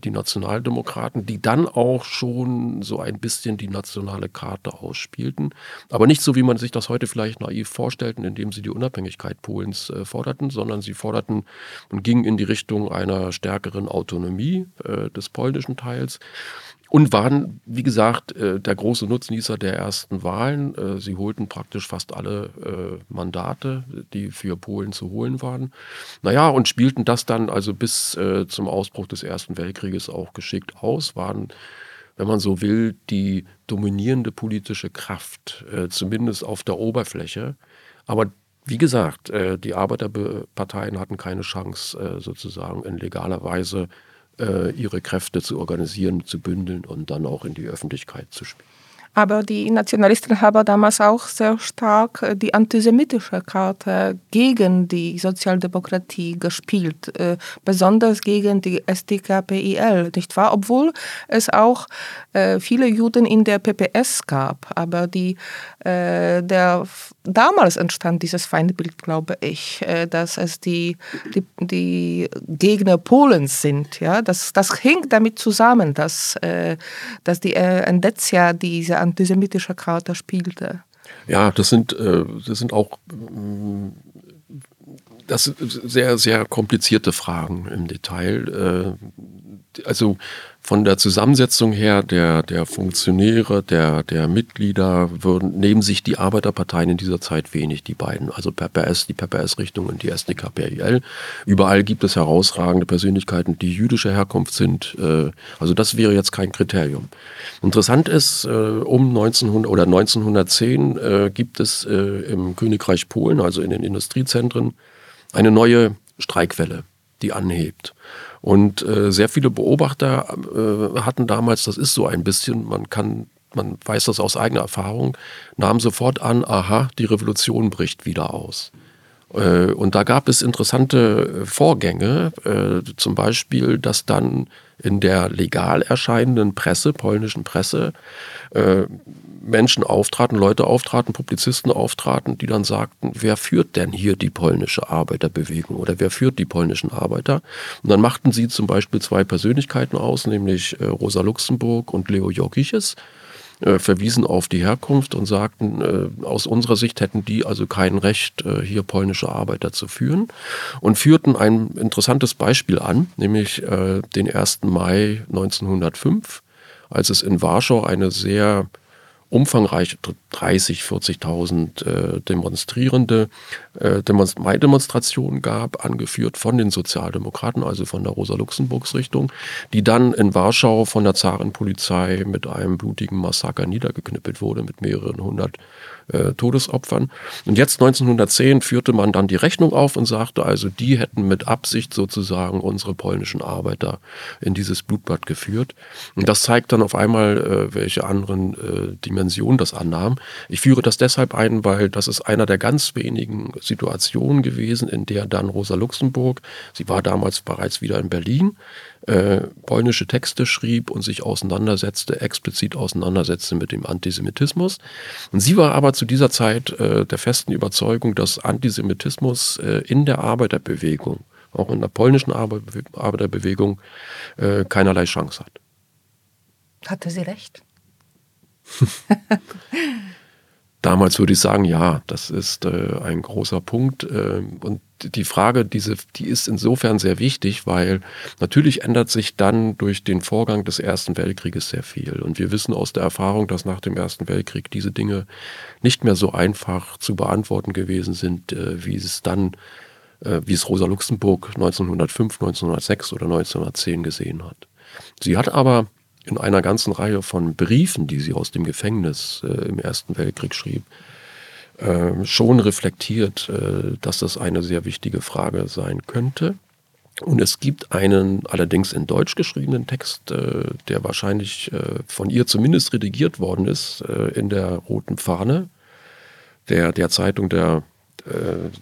A: die Nationaldemokraten, die dann auch schon so ein bisschen die nationale Karte ausspielten. Aber nicht so, wie man sich das heute vielleicht naiv vorstellten, indem sie die Unabhängigkeit Polens äh, forderten, sondern sie forderten und gingen in die Richtung einer stärkeren Autonomie äh, des polnischen Teils und waren, wie gesagt, äh, der große Nutznießer der ersten Wahlen. Äh, sie holten praktisch fast alle äh, Mandate, die für Polen zu holen waren. Naja, und spielten das dann also bis zum Ausbruch des Ersten Weltkrieges auch geschickt aus, waren, wenn man so will, die dominierende politische Kraft, zumindest auf der Oberfläche. Aber wie gesagt, die Arbeiterparteien hatten keine Chance, sozusagen in legaler Weise ihre Kräfte zu organisieren, zu bündeln und dann auch in die Öffentlichkeit zu spielen.
B: Aber die Nationalisten haben damals auch sehr stark äh, die antisemitische Karte gegen die Sozialdemokratie gespielt, äh, besonders gegen die SDKPIL, nicht wahr? Obwohl es auch äh, viele Juden in der PPS gab, aber die, der, damals entstand dieses Feindbild, glaube ich, dass es die, die, die Gegner Polens sind. Ja? Das, das hing damit zusammen, dass, dass die Endetzia diese antisemitischer Charakter spielte.
A: Ja, das sind, äh, das sind auch das sind sehr, sehr komplizierte Fragen im Detail. Also von der Zusammensetzung her der, der Funktionäre, der, der Mitglieder würden, nehmen sich die Arbeiterparteien in dieser Zeit wenig, die beiden, also PPS, die PPS-Richtung und die SDKPIL. Überall gibt es herausragende Persönlichkeiten, die jüdischer Herkunft sind. Äh, also das wäre jetzt kein Kriterium. Interessant ist, äh, um 1900 oder 1910 äh, gibt es im Königreich Polen, also in den Industriezentren, eine neue Streikwelle, die anhebt. Und äh, sehr viele Beobachter äh, hatten damals, das ist so ein bisschen, man kann, man weiß das aus eigener Erfahrung, nahmen sofort an, aha, die Revolution bricht wieder aus. Äh, und da gab es interessante Vorgänge, äh, zum Beispiel, dass dann in der legal erscheinenden Presse, polnischen Presse, äh, Menschen auftraten, Leute auftraten, Publizisten auftraten, die dann sagten, wer führt denn hier die polnische Arbeiterbewegung oder wer führt die polnischen Arbeiter? Und dann machten sie zum Beispiel zwei Persönlichkeiten aus, nämlich äh, Rosa Luxemburg und Leo Jokiches, äh, verwiesen auf die Herkunft und sagten, äh, aus unserer Sicht hätten die also kein Recht, hier polnische Arbeiter zu führen und führten ein interessantes Beispiel an, nämlich den 1. Mai 1905, als es in Warschau eine sehr umfangreiche 30, 40.000 äh, Demonstrierende äh, Demonst Mai-Demonstrationen gab, angeführt von den Sozialdemokraten, also von der Rosa-Luxemburgs-Richtung, die dann in Warschau von der Zarenpolizei mit einem blutigen Massaker niedergeknüppelt wurde, mit mehreren hundert äh, Todesopfern. Und jetzt 1910 führte man dann die Rechnung auf und sagte also, die hätten mit Absicht sozusagen unsere polnischen Arbeiter in dieses Blutbad geführt. Und das zeigt dann auf einmal, äh, welche anderen äh, Dimensionen Dimension das annahm. Ich führe das deshalb ein, weil das ist einer der ganz wenigen Situationen gewesen, in der dann Rosa Luxemburg, sie war damals bereits wieder in Berlin, äh, polnische Texte schrieb und sich auseinandersetzte, explizit auseinandersetzte mit dem Antisemitismus. Und sie war aber zu dieser Zeit äh, der festen Überzeugung, dass Antisemitismus äh, in der Arbeiterbewegung, auch in der polnischen Arbeiterbewegung, äh, keinerlei Chance hat.
B: Hatte sie recht?
A: Damals würde ich sagen, ja, das ist äh, ein großer Punkt. Äh, und die Frage, diese, die ist insofern sehr wichtig, weil natürlich ändert sich dann durch den Vorgang des Ersten Weltkrieges sehr viel. Und wir wissen aus der Erfahrung, dass nach dem Ersten Weltkrieg diese Dinge nicht mehr so einfach zu beantworten gewesen sind, äh, wie es dann, äh, wie es Rosa Luxemburg 1905, 1906 oder 1910 gesehen hat. Sie hat aber in einer ganzen Reihe von Briefen, die sie aus dem Gefängnis äh, im Ersten Weltkrieg schrieb, äh, schon reflektiert, äh, dass das eine sehr wichtige Frage sein könnte. Und es gibt einen allerdings in Deutsch geschriebenen Text, äh, der wahrscheinlich äh, von ihr zumindest redigiert worden ist äh, in der Roten Fahne, der, der Zeitung der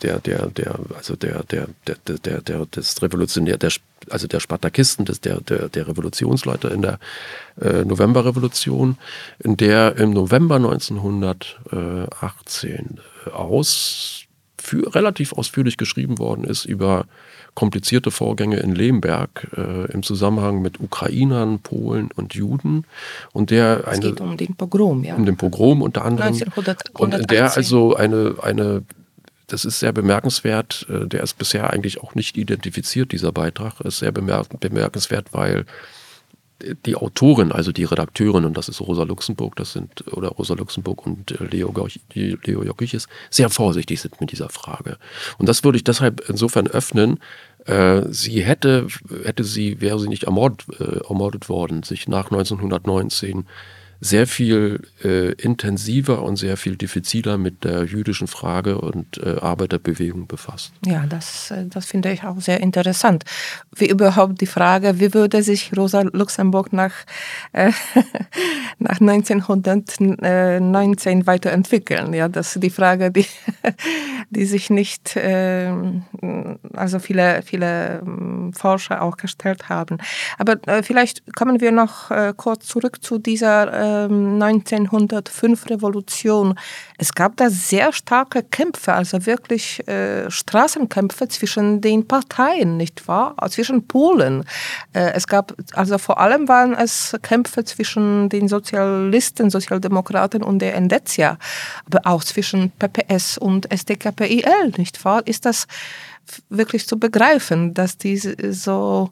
A: der, der, der, also der, der, der, der, der, des Revolutionär, der, also der Spartakisten, des, der, der, der Revolutionsleiter in der äh, Novemberrevolution, in der im November 1918 aus, für, relativ ausführlich geschrieben worden ist über komplizierte Vorgänge in Lemberg äh, im Zusammenhang mit Ukrainern, Polen und Juden. Und der
B: es eine, geht um den Pogrom, ja.
A: Um den Pogrom unter anderem. 1918. Und der also eine, eine das ist sehr bemerkenswert. Äh, der ist bisher eigentlich auch nicht identifiziert, dieser Beitrag. Ist sehr bemerkenswert, weil die Autorin, also die Redakteurin, und das ist Rosa Luxemburg, das sind, oder Rosa Luxemburg und äh, Leo, Leo Jockiches, sehr vorsichtig sind mit dieser Frage. Und das würde ich deshalb insofern öffnen. Äh, sie hätte, hätte sie, wäre sie nicht ermordet, ermordet worden, sich nach 1919 sehr viel äh, intensiver und sehr viel diffiziler mit der jüdischen Frage und äh, Arbeiterbewegung befasst.
B: Ja, das, äh, das finde ich auch sehr interessant. Wie überhaupt die Frage, wie würde sich Rosa Luxemburg nach, äh, nach 1919 weiterentwickeln? Ja, das ist die Frage, die, die sich nicht, äh, also viele, viele ähm, Forscher auch gestellt haben. Aber äh, vielleicht kommen wir noch kurz zurück zu dieser 1905 ähm, Revolution. Es gab da sehr starke Kämpfe, also wirklich äh, Straßenkämpfe zwischen den Parteien, nicht wahr? Zwischen Polen. Äh, es gab, also vor allem waren es Kämpfe zwischen den Sozialisten, Sozialdemokraten und der Endetia, aber auch zwischen PPS und SDKPIL, nicht wahr? Ist das wirklich zu begreifen, dass diese so,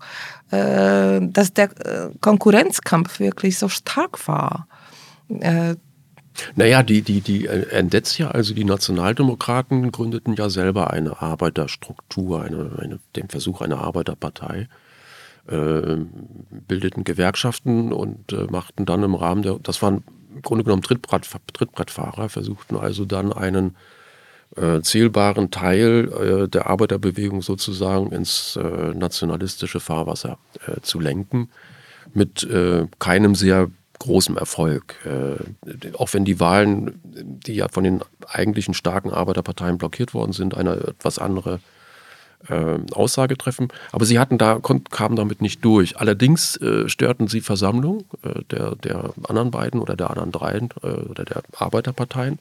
B: äh, dass der äh, Konkurrenzkampf wirklich so stark war.
A: Äh, naja, die, die, die Endetia, also die Nationaldemokraten, gründeten ja selber eine Arbeiterstruktur, eine, eine, den Versuch einer Arbeiterpartei, äh, bildeten Gewerkschaften und äh, machten dann im Rahmen der, das waren im Grunde genommen Trittbrett, Trittbrettfahrer, versuchten also dann einen äh, zählbaren Teil äh, der Arbeiterbewegung sozusagen ins äh, nationalistische Fahrwasser äh, zu lenken, mit keinem sehr großem Erfolg. Äh, auch wenn die Wahlen, die ja von den eigentlichen starken Arbeiterparteien blockiert worden sind, eine etwas andere äh, Aussage treffen. Aber sie hatten da, kamen damit nicht durch. Allerdings äh, störten sie Versammlungen äh, der, der anderen beiden oder der anderen dreien äh, oder der Arbeiterparteien.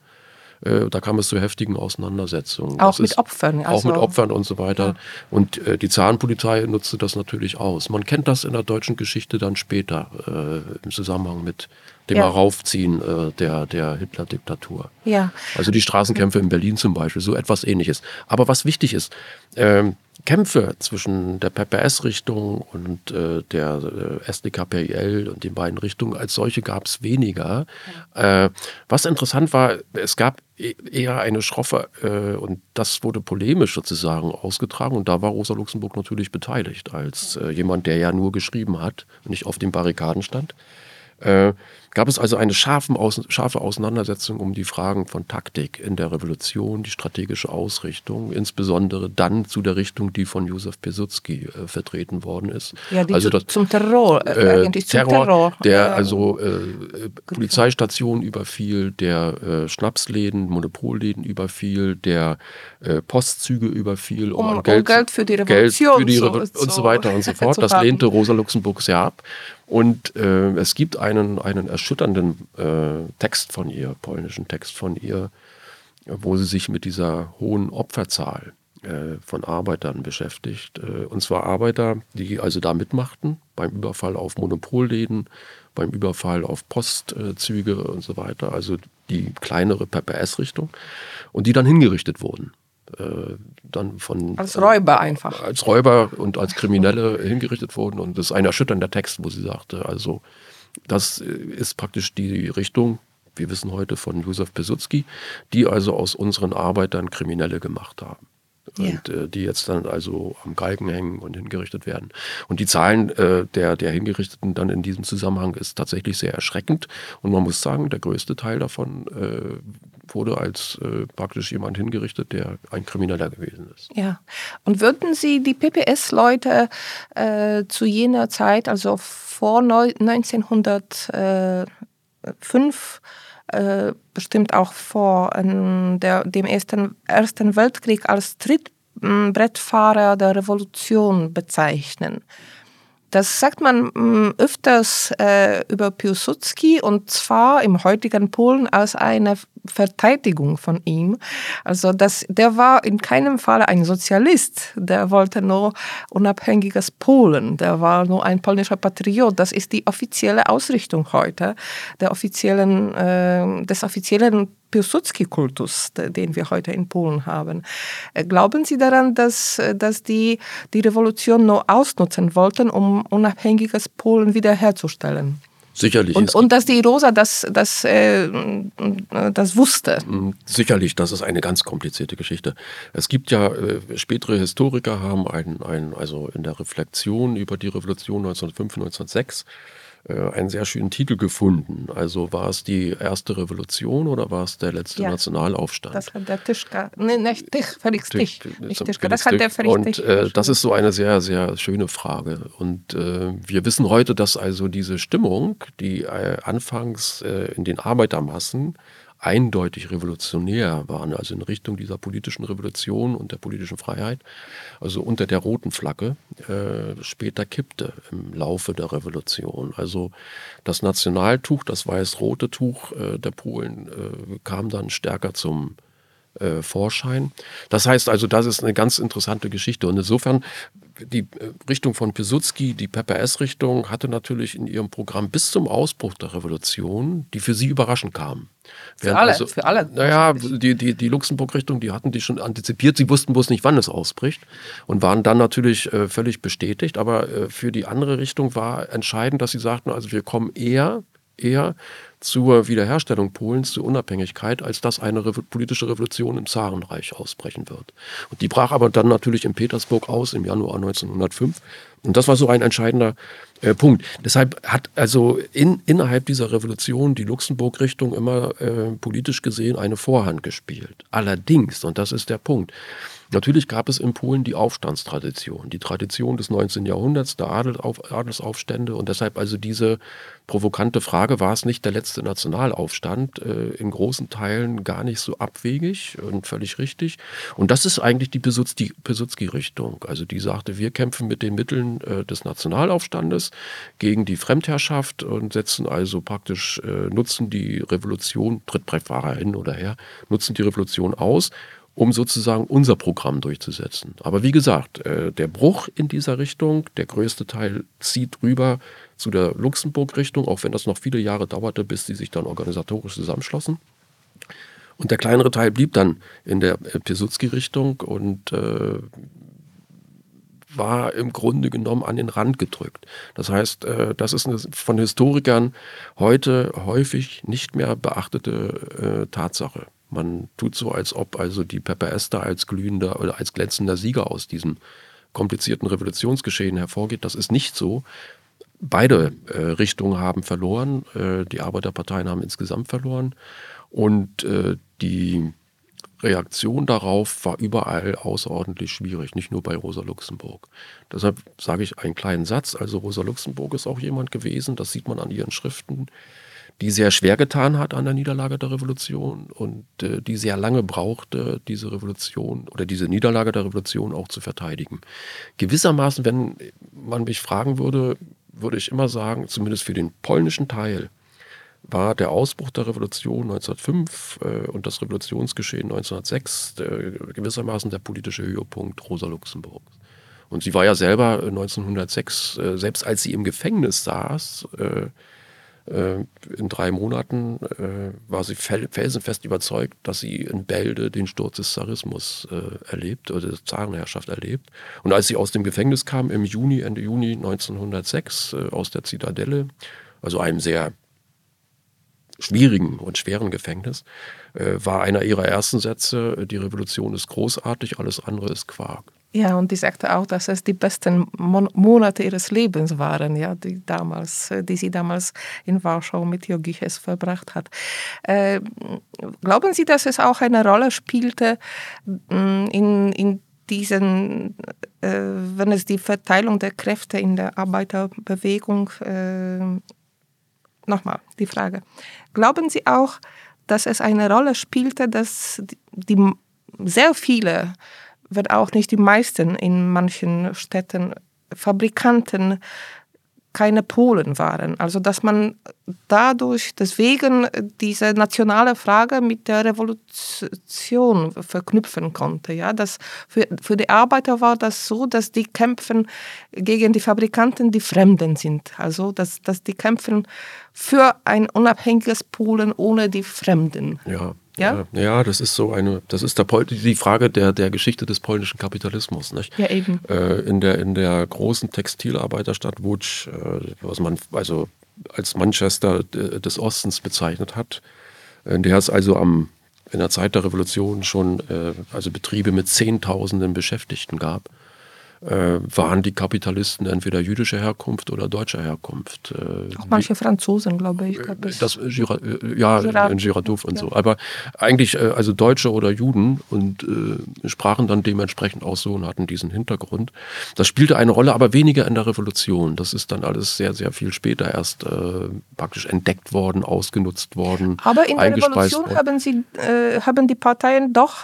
A: Äh, da kam es zu heftigen Auseinandersetzungen.
B: Auch das mit Opfern.
A: Also, auch mit Opfern und so weiter. Ja. Und äh, die Zahnpolizei nutzte das natürlich aus. Man kennt das in der deutschen Geschichte dann später äh, im Zusammenhang mit dem ja. Heraufziehen äh, der, der Hitler-Diktatur.
B: Ja.
A: Also die Straßenkämpfe in Berlin zum Beispiel, so etwas ähnliches. Aber was wichtig ist, ähm, Kämpfe zwischen der PPS-Richtung und äh, der äh, SDKPIL und den beiden Richtungen als solche gab es weniger. Ja. Äh, was interessant war, es gab e eher eine schroffe äh, und das wurde polemisch sozusagen ausgetragen und da war Rosa Luxemburg natürlich beteiligt als äh, jemand, der ja nur geschrieben hat und nicht auf den Barrikaden stand. Äh, gab es also eine scharfe, Auseinandersetzung um die Fragen von Taktik in der Revolution, die strategische Ausrichtung, insbesondere dann zu der Richtung, die von Josef Piłsudski äh, vertreten worden ist.
B: Ja,
A: also
B: das, zum Terror,
A: äh, eigentlich zum Terror, Terror. Der also äh, Polizeistationen überfiel, der äh, Schnapsläden, Monopolläden überfiel, der äh, Postzüge überfiel,
B: um, um, Geld, um Geld, für die Revolution
A: Geld für die Revo so, und so weiter und so fort. Das lehnte Rosa Luxemburg sehr ab. Und äh, es gibt einen, einen erschütternden äh, Text von ihr, polnischen Text von ihr, wo sie sich mit dieser hohen Opferzahl äh, von Arbeitern beschäftigt. Äh, und zwar Arbeiter, die also da mitmachten beim Überfall auf Monopolläden, beim Überfall auf Postzüge und so weiter, also die kleinere PPS-Richtung, und die dann hingerichtet wurden. Äh, dann von
B: als Räuber einfach
A: als Räuber und als Kriminelle hingerichtet wurden und das ist ein erschütternder Text, wo sie sagte, also das ist praktisch die Richtung, wir wissen heute von Josef Pesutski, die also aus unseren Arbeitern Kriminelle gemacht haben und äh, die jetzt dann also am Galgen hängen und hingerichtet werden. Und die Zahlen äh, der, der Hingerichteten dann in diesem Zusammenhang ist tatsächlich sehr erschreckend. Und man muss sagen, der größte Teil davon äh, wurde als äh, praktisch jemand hingerichtet, der ein Krimineller gewesen ist.
B: Ja. Und würden Sie die PPS-Leute äh, zu jener Zeit, also vor 1905, äh, bestimmt auch vor ähm, der, dem Ersten, Ersten Weltkrieg als Trittbrettfahrer der Revolution bezeichnen. Das sagt man mm, öfters äh, über Piłsudski und zwar im heutigen Polen als eine Verteidigung von ihm. Also das, der war in keinem Fall ein Sozialist, der wollte nur unabhängiges Polen, der war nur ein polnischer Patriot. Das ist die offizielle Ausrichtung heute der offiziellen, äh, des offiziellen Piłsudski-Kultus, den wir heute in Polen haben. Äh, glauben Sie daran, dass, dass die die Revolution nur ausnutzen wollten, um unabhängiges Polen wiederherzustellen?
A: Sicherlich.
B: Und, und dass die Rosa das, das, äh, das wusste.
A: Hm, sicherlich, das ist eine ganz komplizierte Geschichte. Es gibt ja, äh, spätere Historiker haben ein, ein, also in der Reflexion über die Revolution 1905, 1906 äh, einen sehr schönen Titel gefunden. Also war es die erste Revolution oder war es der letzte ja, Nationalaufstand?
B: Das hat der Tischka, nee, nicht Tisch, Felix Tisch, nicht
A: Tischka, das hat der Felix Und äh, das ist so eine sehr, sehr schöne Frage. Und äh, wir wissen heute, dass also diese Stimmung, die äh, anfangs äh, in den Arbeitermassen eindeutig revolutionär waren, also in Richtung dieser politischen Revolution und der politischen Freiheit, also unter der roten Flagge, äh, später kippte im Laufe der Revolution. Also das Nationaltuch, das weiß-rote Tuch äh, der Polen äh, kam dann stärker zum äh, Vorschein. Das heißt also, das ist eine ganz interessante Geschichte. Und insofern die äh, Richtung von Piłsudski, die PPS-Richtung, hatte natürlich in ihrem Programm bis zum Ausbruch der Revolution, die für sie überraschend kam.
B: Für alle, also, für alle.
A: Naja, die, die, die Luxemburg-Richtung, die hatten die schon antizipiert. Sie wussten bloß nicht, wann es ausbricht und waren dann natürlich äh, völlig bestätigt. Aber äh, für die andere Richtung war entscheidend, dass sie sagten, also wir kommen eher, eher zur Wiederherstellung Polens, zur Unabhängigkeit, als dass eine politische Revolution im Zarenreich ausbrechen wird. Und die brach aber dann natürlich in Petersburg aus im Januar 1905. Und das war so ein entscheidender äh, Punkt. Deshalb hat also in, innerhalb dieser Revolution die Luxemburg-Richtung immer äh, politisch gesehen eine Vorhand gespielt. Allerdings, und das ist der Punkt, Natürlich gab es in Polen die Aufstandstradition, die Tradition des 19. Jahrhunderts, der Adelauf, Adelsaufstände und deshalb also diese provokante Frage, war es nicht der letzte Nationalaufstand, äh, in großen Teilen gar nicht so abwegig und völlig richtig. Und das ist eigentlich die Piłsudski-Richtung. Also die sagte, wir kämpfen mit den Mitteln äh, des Nationalaufstandes gegen die Fremdherrschaft und setzen also praktisch, äh, nutzen die Revolution, tritt Breitfahrer hin oder her, nutzen die Revolution aus um sozusagen unser Programm durchzusetzen. Aber wie gesagt, äh, der Bruch in dieser Richtung, der größte Teil zieht rüber zu der Luxemburg-Richtung, auch wenn das noch viele Jahre dauerte, bis sie sich dann organisatorisch zusammenschlossen. Und der kleinere Teil blieb dann in der äh, Piłsudski-Richtung und äh, war im Grunde genommen an den Rand gedrückt. Das heißt, äh, das ist eine von Historikern heute häufig nicht mehr beachtete äh, Tatsache. Man tut so, als ob also die Pepper Esther als glühender oder als glänzender Sieger aus diesem komplizierten Revolutionsgeschehen hervorgeht. Das ist nicht so. beide äh, Richtungen haben verloren. Äh, die Arbeiterparteien haben insgesamt verloren. Und äh, die Reaktion darauf war überall außerordentlich schwierig, nicht nur bei Rosa Luxemburg. Deshalb sage ich einen kleinen Satz. Also Rosa Luxemburg ist auch jemand gewesen, das sieht man an ihren Schriften, die sehr schwer getan hat an der Niederlage der Revolution und äh, die sehr lange brauchte, diese Revolution oder diese Niederlage der Revolution auch zu verteidigen. Gewissermaßen, wenn man mich fragen würde, würde ich immer sagen, zumindest für den polnischen Teil, war der Ausbruch der Revolution 1905 äh, und das Revolutionsgeschehen 1906 äh, gewissermaßen der politische Höhepunkt Rosa Luxemburgs. Und sie war ja selber 1906, äh, selbst als sie im Gefängnis saß, äh, äh, in drei Monaten äh, war sie felsenfest überzeugt, dass sie in Bälde den Sturz des Zarismus erlebt oder der Zarenherrschaft erlebt. Und als sie aus dem Gefängnis kam im Juni, Ende Juni 1906 aus der Zitadelle, also einem sehr schwierigen und schweren Gefängnis, äh, war einer ihrer ersten Sätze, die Revolution ist großartig, alles andere ist Quark.
B: Ja, und die sagte auch, dass es die besten Mon Monate ihres Lebens waren, ja, die, damals, äh, die sie damals in Warschau mit Jogiches verbracht hat. Äh, glauben Sie, dass es auch eine Rolle spielte mm, in, in diesen, äh, wenn es die Verteilung der Kräfte in der Arbeiterbewegung äh, nochmal die Frage. Glauben Sie auch, dass es eine Rolle spielte, dass die, sehr viele, wenn auch nicht die meisten in manchen Städten, Fabrikanten keine Polen waren. Also dass man dadurch deswegen diese nationale Frage mit der Revolution verknüpfen konnte. Ja, das für, für die Arbeiter war das so, dass die kämpfen gegen die Fabrikanten, die Fremden sind. Also dass, dass die kämpfen für ein unabhängiges Polen ohne die Fremden.
A: Ja. Ja? ja, das ist so eine, das ist der, die Frage der, der Geschichte des polnischen Kapitalismus. Nicht?
B: Ja, eben.
A: Äh, in, der, in der großen Textilarbeiterstadt Łódź, äh, was man also als Manchester des Ostens bezeichnet hat, in der es also am, in der Zeit der Revolution schon äh, also Betriebe mit Zehntausenden Beschäftigten gab äh, waren die Kapitalisten entweder jüdischer Herkunft oder deutscher Herkunft.
B: Äh, Auch manche Franzosen, glaube ich. Glaub
A: ich. Das, Gira, äh, ja, Girard. in Girardot und ja. so. Aber eigentlich äh, also Deutsche oder Juden und äh, sprachen dann dementsprechend auch so und hatten diesen Hintergrund. Das spielte eine Rolle, aber weniger in der Revolution. Das ist dann alles sehr, sehr viel später erst äh, praktisch entdeckt worden, ausgenutzt worden.
B: Aber in der Revolution worden. haben, sie, haben die Parteien doch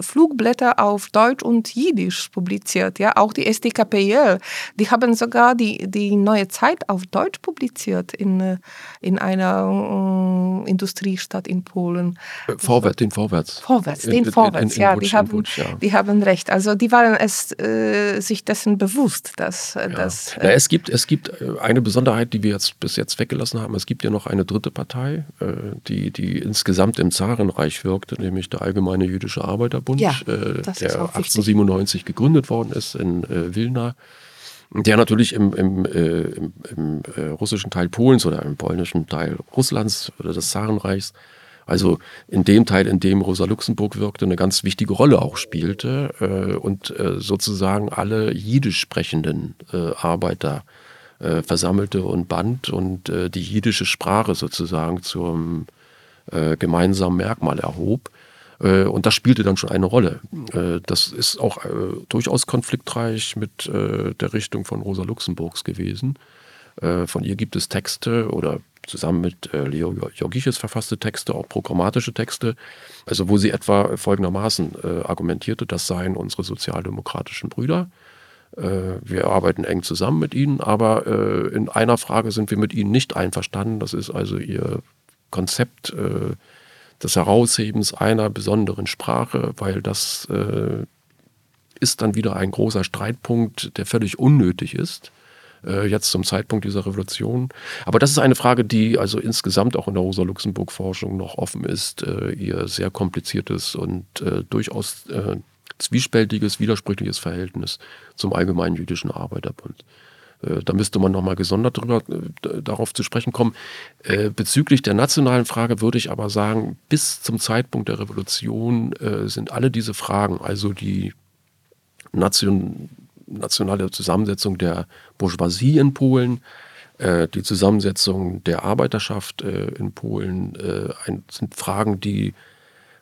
B: Flugblätter auf Deutsch und Jiddisch publiziert, ja auch die SDKPL, die haben sogar die, die neue Zeit auf Deutsch publiziert in, äh, in einer äh, Industriestadt in Polen.
A: Äh, vorwärts, den Vorwärts.
B: Vorwärts, den in, Vorwärts, in, in, ja, die haben, Wutsch, ja. die haben recht. Also die waren es äh, sich dessen bewusst, dass... Ja. dass
A: Na, es, gibt, es gibt eine Besonderheit, die wir jetzt bis jetzt weggelassen haben. Es gibt ja noch eine dritte Partei, die, die insgesamt im Zarenreich wirkte, nämlich der Allgemeine Jüdische Arbeiterbund, ja, der 1897 gegründet worden ist in in äh, Wilna, der natürlich im, im, äh, im, im äh, russischen Teil Polens oder im polnischen Teil Russlands oder des Zarenreichs, also in dem Teil, in dem Rosa Luxemburg wirkte, eine ganz wichtige Rolle auch spielte äh, und äh, sozusagen alle jiddisch sprechenden äh, Arbeiter versammelte und band und die jiddische Sprache sozusagen zum gemeinsamen Merkmal erhob. Äh, und das spielte dann schon eine Rolle. Äh, das ist auch äh, durchaus konfliktreich mit der Richtung von Rosa Luxemburgs gewesen. Von ihr gibt es Texte oder zusammen mit Leo Jorgiches verfasste Texte, auch programmatische Texte, also wo sie etwa folgendermaßen argumentierte, das seien unsere sozialdemokratischen Brüder. Wir arbeiten eng zusammen mit ihnen, aber in einer Frage sind wir mit ihnen nicht einverstanden. Das ist also ihr Konzept des Heraushebens einer besonderen Sprache, weil das äh, ist dann wieder ein großer Streitpunkt, der völlig unnötig ist äh, jetzt zum Zeitpunkt dieser Revolution. Aber das ist eine Frage, die also insgesamt auch in der Rosa-Luxemburg-Forschung noch offen ist. Äh, ihr sehr kompliziertes und äh, durchaus zwiespältiges, widersprüchliches Verhältnis zum Allgemeinen Jüdischen Arbeiterbund. Äh, da müsste man nochmal gesondert drüber, äh, darauf zu sprechen kommen. Äh, bezüglich der nationalen Frage würde ich aber sagen, bis zum Zeitpunkt der Revolution sind alle diese Fragen, also die Nation, nationale Zusammensetzung der Bourgeoisie in Polen, die Zusammensetzung der Arbeiterschaft in Polen sind Fragen, die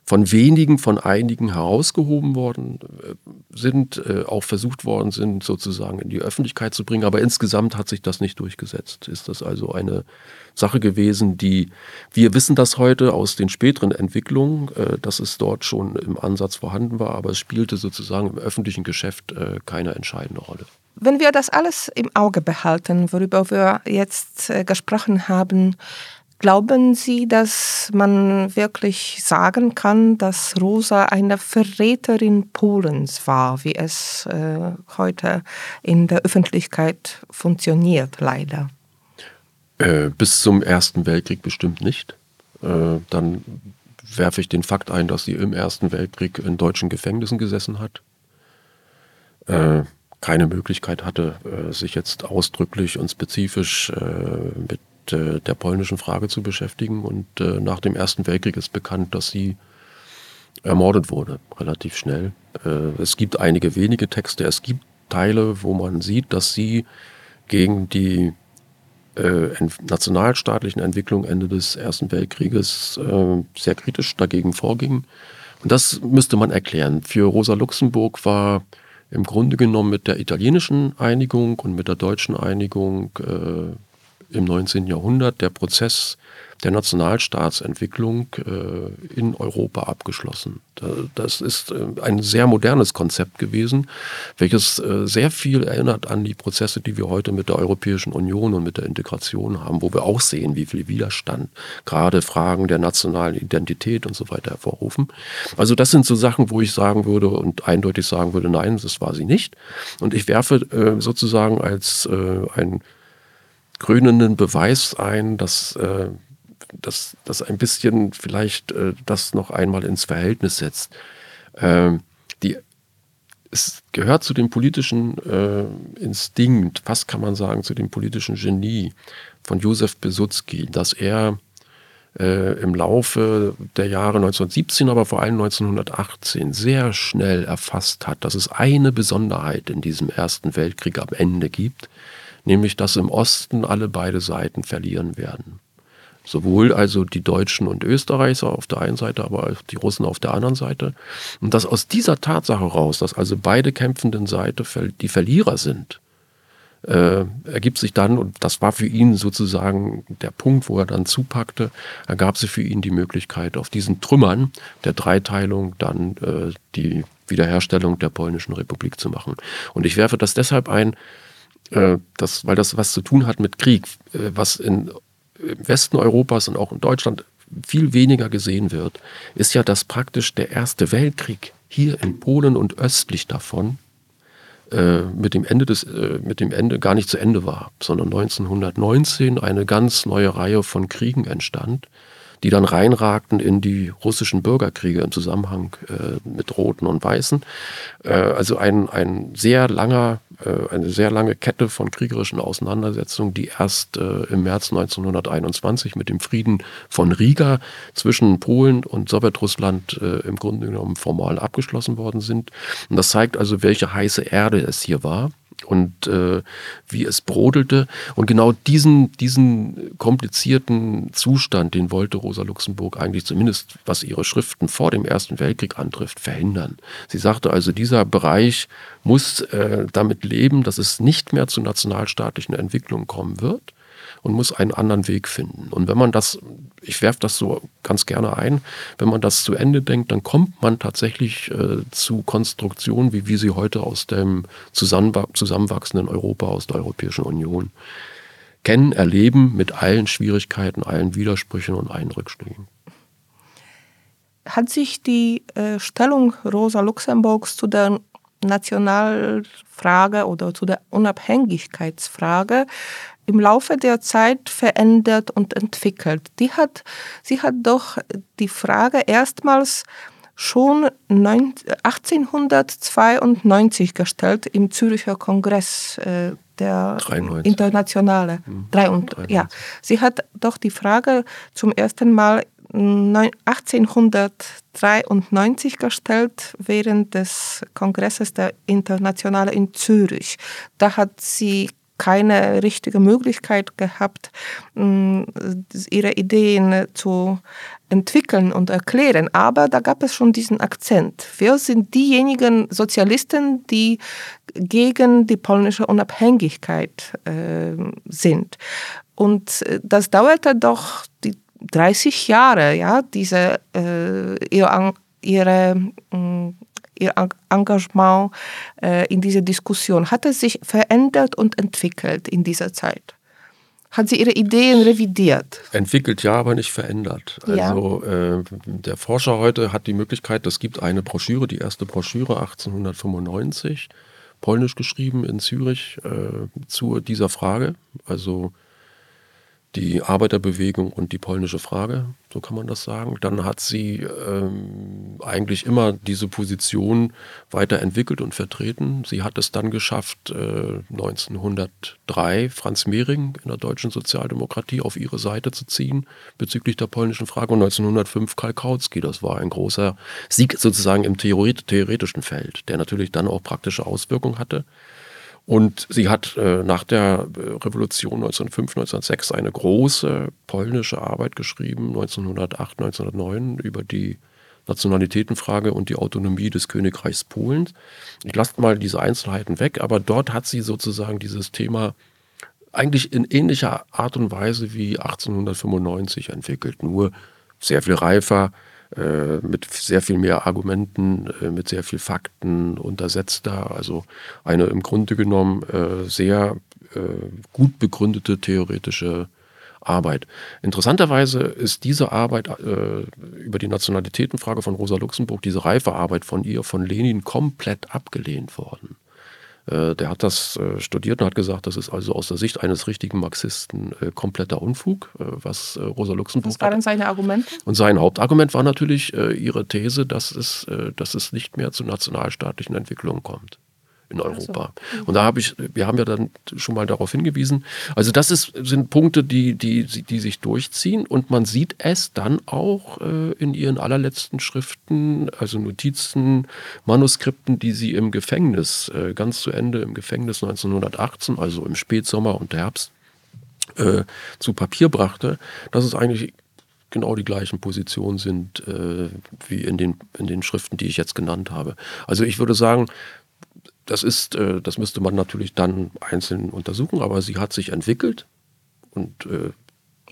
A: von wenigen, von einigen herausgehoben worden äh, sind, äh, auch versucht worden sind, sozusagen in die Öffentlichkeit zu bringen. Aber insgesamt hat sich das nicht durchgesetzt. Ist das also eine Sache gewesen, die, wir wissen das heute aus den späteren Entwicklungen, äh, dass es dort schon im Ansatz vorhanden war, aber es spielte sozusagen im öffentlichen Geschäft keine entscheidende Rolle.
B: Wenn wir das alles im Auge behalten, worüber wir jetzt gesprochen haben, Glauben Sie, dass man wirklich sagen kann, dass Rosa eine Verräterin Polens war, wie es äh, heute in der Öffentlichkeit funktioniert, leider?
A: Äh, bis zum Ersten Weltkrieg bestimmt nicht. Äh, dann werfe ich den Fakt ein, dass sie im Ersten Weltkrieg in deutschen Gefängnissen gesessen hat. Äh, keine Möglichkeit hatte, äh, sich jetzt ausdrücklich und spezifisch äh, äh, der polnischen Frage zu beschäftigen. Und äh, nach dem Ersten Weltkrieg ist bekannt, dass sie ermordet wurde, relativ schnell. Äh, es gibt einige wenige Texte, es gibt Teile, wo man sieht, dass sie gegen die äh, nationalstaatlichen Entwicklung Ende des Ersten Weltkrieges äh, sehr kritisch dagegen vorging. Und das müsste man erklären. Für Rosa Luxemburg war im Grunde genommen mit der italienischen Einigung und mit der deutschen Einigung äh, im 19. Jahrhundert der Prozess der Nationalstaatsentwicklung äh, in Europa abgeschlossen. Das ist äh, ein sehr modernes Konzept gewesen, welches äh, sehr viel erinnert an die Prozesse, die wir heute mit der Europäischen Union und mit der Integration haben, wo wir auch sehen, wie viel Widerstand gerade Fragen der nationalen Identität und so weiter hervorrufen. Also das sind so Sachen, wo ich sagen würde und eindeutig sagen würde, nein, das war sie nicht. Und ich werfe sozusagen als ein krönenden Beweis ein, dass, äh, dass, dass ein bisschen vielleicht äh, das noch einmal ins Verhältnis setzt. Ähm, die, es gehört zu dem politischen äh, Instinkt, fast kann man sagen, zu dem politischen Genie von Josef Besutzky, dass er äh, im Laufe der Jahre 1917, aber vor allem 1918 sehr schnell erfasst hat, dass es eine Besonderheit in diesem Ersten Weltkrieg am Ende gibt, nämlich dass im Osten alle beide Seiten verlieren werden. Sowohl also die Deutschen und Österreicher auf der einen Seite, aber auch die Russen auf der anderen Seite. Und dass aus dieser Tatsache raus, dass also beide kämpfenden Seiten die Verlierer sind, äh, ergibt sich dann, und das war für ihn sozusagen der Punkt, wo er dann zupackte, ergab sich für ihn die Möglichkeit, auf diesen Trümmern der Dreiteilung dann äh, die Wiederherstellung der polnischen Republik zu machen. Und ich werfe das deshalb ein, äh, das, weil das was zu tun hat mit Krieg, äh, was in, im Westen Europas und auch in Deutschland viel weniger gesehen wird, ist ja, dass praktisch der Erste Weltkrieg hier in Polen und östlich davon äh, mit dem Ende des, mit dem Ende gar nicht zu Ende war, sondern 1919 eine ganz neue Reihe von Kriegen entstand, die dann reinragten in die russischen Bürgerkriege im Zusammenhang mit Roten und Weißen. Also ein, ein sehr langer, äh, eine sehr lange Kette von kriegerischen Auseinandersetzungen, die erst äh, im März 1921 mit dem Frieden von Riga zwischen Polen und Sowjetrussland äh, im Grunde genommen formal abgeschlossen worden sind. Und das zeigt also, welche heiße Erde es hier war und äh, wie es brodelte. Und genau diesen, diesen komplizierten Zustand, den wollte Rosa Luxemburg eigentlich zumindest, was ihre Schriften vor dem Ersten Weltkrieg antrifft, verhindern. Sie sagte also, dieser Bereich muss äh, damit leben, dass es nicht mehr zu nationalstaatlichen Entwicklungen kommen wird und muss einen anderen Weg finden. Und wenn man das, ich werfe das so ganz gerne ein, wenn man das zu Ende denkt, dann kommt man tatsächlich äh, zu Konstruktionen, wie wir sie heute aus dem zusammenwachsenden Europa, aus der Europäischen Union kennen, erleben, mit allen Schwierigkeiten, allen Widersprüchen und allen Rückschlägen.
B: Hat sich die äh, Stellung Rosa Luxemburgs zu der Nationalfrage oder zu der Unabhängigkeitsfrage im Laufe der Zeit verändert und entwickelt. Die hat, sie hat doch die Frage erstmals schon 1892 gestellt im Züricher Kongress äh, der 93. Internationale. Hm. 93. Ja, sie hat doch die Frage zum ersten Mal 1893 gestellt während des Kongresses der Internationale in Zürich. Da hat sie keine richtige Möglichkeit gehabt, mm, ihre Ideen zu entwickeln und erklären. Aber da gab es schon diesen Akzent. Wir sind diejenigen Sozialisten, die gegen die polnische Unabhängigkeit äh, sind. Und äh, das dauerte doch die 30 Jahre, ja, diese, äh, ihre, ihre mm, Ihr Engagement äh, in dieser Diskussion? Hat es sich verändert und entwickelt in dieser Zeit? Hat sie ihre Ideen revidiert?
A: Entwickelt ja, aber nicht verändert. Ja. Also äh, der Forscher heute hat die Möglichkeit, es gibt eine Broschüre, die erste Broschüre 1895, polnisch geschrieben in Zürich äh, zu dieser Frage. Also die Arbeiterbewegung und die polnische Frage, so kann man das sagen. Dann hat sie ähm, eigentlich immer diese Position weiterentwickelt und vertreten. Sie hat es dann geschafft, äh, 1903 Franz Mehring in der deutschen Sozialdemokratie auf ihre Seite zu ziehen bezüglich der polnischen Frage und 1905 Karl Kautsky. Das war ein großer Sieg sozusagen im theoretischen Feld, der natürlich dann auch praktische Auswirkungen hatte. Und sie hat äh, nach der äh, Revolution 1905, 1906 eine große polnische Arbeit geschrieben, 1908, 1909, über die Nationalitätenfrage und die Autonomie des Königreichs Polens. Ich lasse mal diese Einzelheiten weg, aber dort hat sie sozusagen dieses Thema eigentlich in ähnlicher Art und Weise wie 1895 entwickelt, nur sehr viel reifer, äh, mit sehr viel mehr Argumenten, äh, mit sehr viel Fakten untersetzter. Also eine im Grunde genommen äh, sehr gut begründete theoretische Arbeit. Interessanterweise ist diese Arbeit äh, über die Nationalitätenfrage von Rosa Luxemburg, diese reife Arbeit von ihr, von Lenin komplett abgelehnt worden. Äh, der hat das äh, studiert und hat gesagt, das ist also aus der Sicht eines richtigen Marxisten äh, kompletter Unfug, was Rosa Luxemburg.
B: Was waren seine Argumente?
A: Und sein Hauptargument war natürlich ihre These, dass es, dass es nicht mehr zu nationalstaatlichen Entwicklungen kommt in Europa. Also. Und da habe ich, wir haben ja dann schon mal darauf hingewiesen. Also das ist, sind Punkte, die, die, die sich durchziehen und man sieht es dann auch äh, in ihren allerletzten Schriften, also Notizen, Manuskripten, die sie im Gefängnis, äh, ganz zu Ende im Gefängnis 1918, also im Spätsommer und Herbst, äh, zu Papier brachte, dass es eigentlich genau die gleichen Positionen sind äh, wie in den, in den Schriften, die ich jetzt genannt habe. Also ich würde sagen, das ist, äh, das müsste man natürlich dann einzeln untersuchen, aber sie hat sich entwickelt und
B: äh,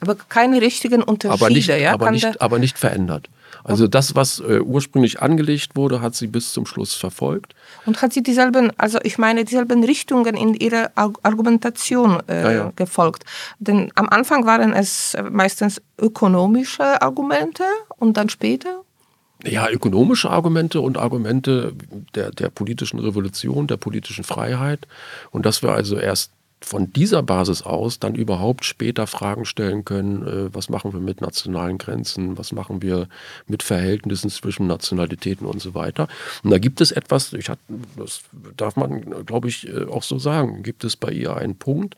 B: aber keine richtigen Unterschiede,
A: aber nicht,
B: ja?
A: Aber nicht, aber nicht verändert. Also das, was äh, ursprünglich angelegt wurde, hat sie bis zum Schluss verfolgt.
B: Und hat sie dieselben, also ich meine, dieselben Richtungen in ihrer Argumentation äh, ja, ja. gefolgt? Denn am Anfang waren es meistens ökonomische Argumente und dann später?
A: Ja, ökonomische Argumente und Argumente der, der politischen Revolution, der politischen Freiheit. Und dass wir also erst von dieser Basis aus dann überhaupt später Fragen stellen können, äh, was machen wir mit nationalen Grenzen, was machen wir mit Verhältnissen zwischen Nationalitäten und so weiter. Und da gibt es etwas, ich hat, das darf man, glaube ich, äh, auch so sagen, gibt es bei ihr einen Punkt,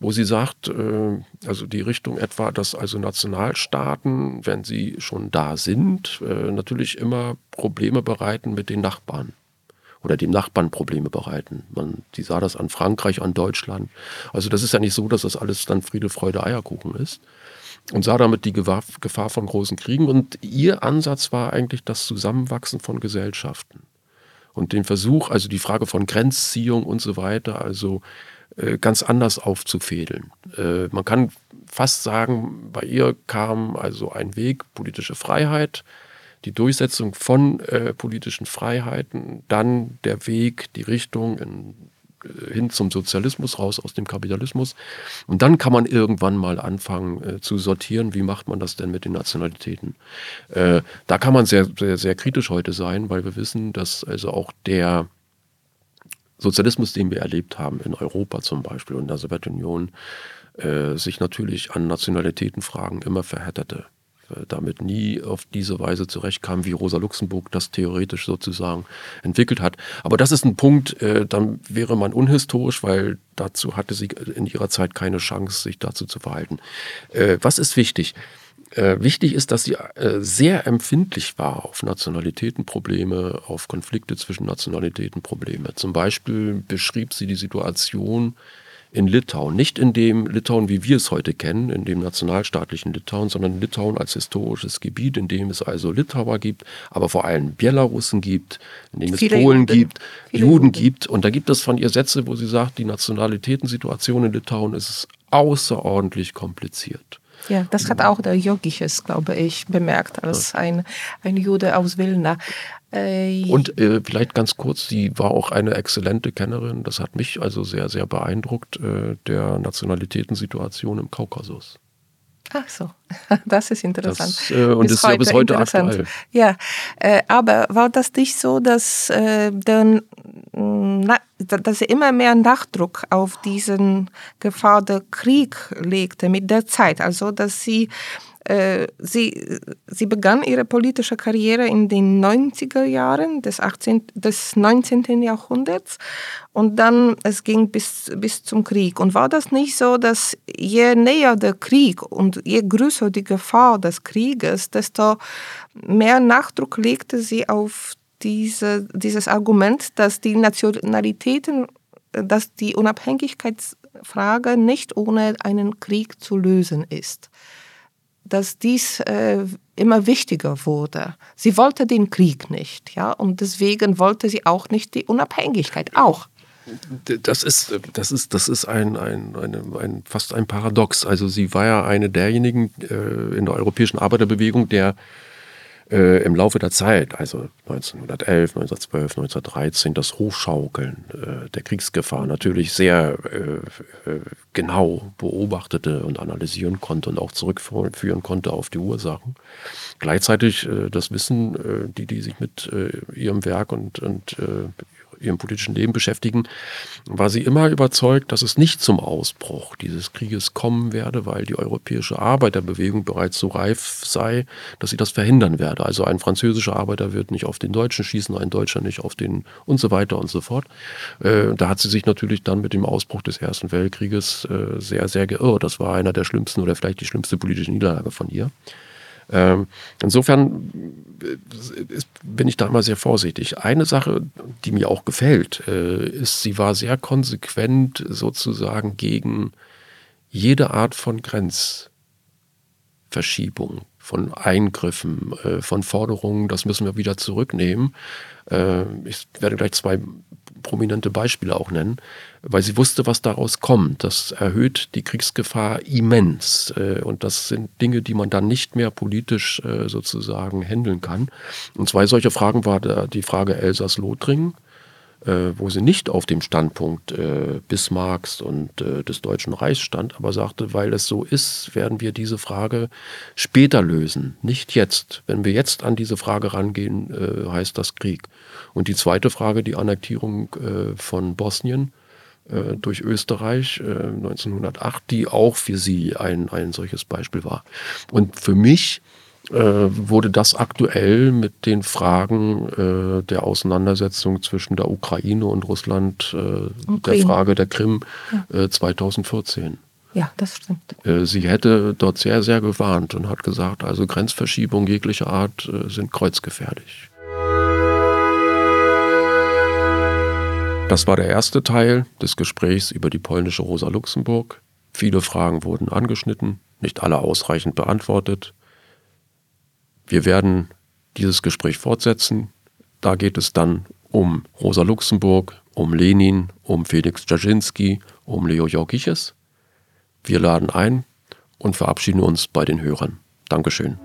A: wo sie sagt, äh, also die Richtung etwa, dass also Nationalstaaten, wenn sie schon da sind, äh, natürlich immer Probleme bereiten mit den Nachbarn oder dem Nachbarn Probleme bereiten. Man, die sah das an Frankreich, an Deutschland. Also das ist ja nicht so, dass das alles dann Friede, Freude, Eierkuchen ist. Und sah damit die Gefahr von großen Kriegen. Und ihr Ansatz war eigentlich das Zusammenwachsen von Gesellschaften. Und den Versuch, also die Frage von Grenzziehung und so weiter, also ganz anders aufzufädeln. Äh, man kann fast sagen, bei ihr kam also ein Weg, politische Freiheit, die Durchsetzung von äh, politischen Freiheiten, dann der Weg, die Richtung in, hin zum Sozialismus, raus aus dem Kapitalismus. Und dann kann man irgendwann mal anfangen äh, zu sortieren, wie macht man das denn mit den Nationalitäten. Äh, da kann man sehr, sehr, sehr kritisch heute sein, weil wir wissen, dass also auch der Sozialismus, den wir erlebt haben in Europa zum Beispiel und in der Sowjetunion, äh, sich natürlich an Nationalitätenfragen immer verhärtete. Äh, damit nie auf diese Weise zurechtkam, wie Rosa Luxemburg das theoretisch sozusagen entwickelt hat. Aber das ist ein Punkt, äh, dann wäre man unhistorisch, weil dazu hatte sie in ihrer Zeit keine Chance, sich dazu zu verhalten. Äh, was ist wichtig? Äh, wichtig ist, dass sie äh, sehr empfindlich war auf Nationalitätenprobleme, auf Konflikte zwischen Nationalitätenprobleme. Zum Beispiel beschrieb sie die Situation in Litauen. Nicht in dem Litauen, wie wir es heute kennen, in dem nationalstaatlichen Litauen, sondern Litauen als historisches Gebiet, in dem es also Litauer gibt, aber vor allem Belarussen gibt, in dem Viele es Polen Juden. gibt, Viele Juden, Juden gibt. Und da gibt es von ihr Sätze, wo sie sagt, die Nationalitätensituation in Litauen ist außerordentlich kompliziert.
B: Ja, das hat auch der Jogiches, glaube ich, bemerkt, als ein, ein Jude aus Wilna.
A: Äh, und äh, vielleicht ganz kurz, sie war auch eine exzellente Kennerin, das hat mich also sehr, sehr beeindruckt, äh, der Nationalitätensituation im Kaukasus.
B: Ach so, das ist interessant.
A: Das, äh, und bis ist ja bis heute aktuell.
B: Ja, äh, aber war das nicht so, dass, äh, dann, mm, na, dass sie immer mehr Nachdruck auf diesen Gefahr der Krieg legte mit der Zeit? Also, dass sie sie, sie begann ihre politische Karriere in den 90er Jahren des, 18, des 19. Jahrhunderts und dann es ging bis, bis zum Krieg. Und war das nicht so, dass je näher der Krieg und je größer die Gefahr des Krieges, desto mehr Nachdruck legte sie auf diese, dieses Argument, dass die Nationalitäten, dass die Unabhängigkeitsfrage nicht ohne einen Krieg zu lösen ist dass dies äh, immer wichtiger wurde. Sie wollte den Krieg nicht, ja, und deswegen wollte sie auch nicht die Unabhängigkeit, auch.
A: Das ist, das ist, das ist ein, ein, eine, ein, fast ein Paradox. Also sie war ja eine derjenigen äh, in der europäischen Arbeiterbewegung, der äh, im Laufe der Zeit, also 1911, 1912, 1913, das Hochschaukeln äh, der Kriegsgefahr natürlich sehr äh, äh, genau beobachtete und analysieren konnte und auch zurückführen konnte auf die Ursachen. Gleichzeitig äh, das Wissen, äh, die die sich mit ihrem Werk und, und ihrem politischen Leben beschäftigen, war sie immer überzeugt, dass es nicht zum Ausbruch dieses Krieges kommen werde, weil die europäische Arbeiterbewegung bereits so reif sei, dass sie das verhindern werde. Also ein französischer Arbeiter wird nicht auf den Deutschen schießen, ein Deutscher nicht auf den und so weiter und so fort. Äh, da hat sie sich natürlich dann mit dem Ausbruch des Ersten Weltkrieges äh, sehr, sehr geirrt. Das war einer der schlimmsten oder vielleicht die schlimmste politische Niederlage von ihr. Ähm, insofern äh, bin ich da immer sehr vorsichtig. Eine Sache, die mir auch gefällt, äh, ist, sie war sehr konsequent sozusagen gegen jede Art von Grenzverschiebung, von Eingriffen, äh, von Forderungen, das müssen wir wieder zurücknehmen. Ich werde gleich zwei prominente Beispiele auch nennen, weil sie wusste, was daraus kommt. Das erhöht die Kriegsgefahr immens. Äh, und das sind Dinge, die man dann nicht mehr politisch äh, sozusagen handeln kann. Und zwei solche Fragen war die Frage Elsass-Lothringen wo sie nicht auf dem Standpunkt äh, Bismarcks und äh, des Deutschen Reichs stand, aber sagte, weil es so ist, werden wir diese Frage später lösen, nicht jetzt. Wenn wir jetzt an diese Frage rangehen, äh, heißt das Krieg. Und die zweite Frage, die Annektierung äh, von Bosnien äh, durch Österreich 1908, die auch für sie ein, ein solches Beispiel war. Und für mich äh, wurde das aktuell mit den Fragen äh, der Auseinandersetzung zwischen der Ukraine und Russland, äh, der Frage der Krim ja. 2014. Äh,
B: ja, das stimmt.
A: Äh, sie hätte dort sehr, sehr gewarnt und hat gesagt, also Grenzverschiebungen jeglicher Art äh, sind kreuzgefährlich. Das war der erste Teil des Gesprächs über die polnische Rosa Luxemburg. Viele Fragen wurden angeschnitten, nicht alle ausreichend beantwortet. Wir werden dieses Gespräch fortsetzen. Da geht es dann um Rosa Luxemburg, um Lenin, um Felix Dzerzhinsky, um Leo Jorkiches. Wir laden ein und verabschieden uns bei den Hörern. Dankeschön.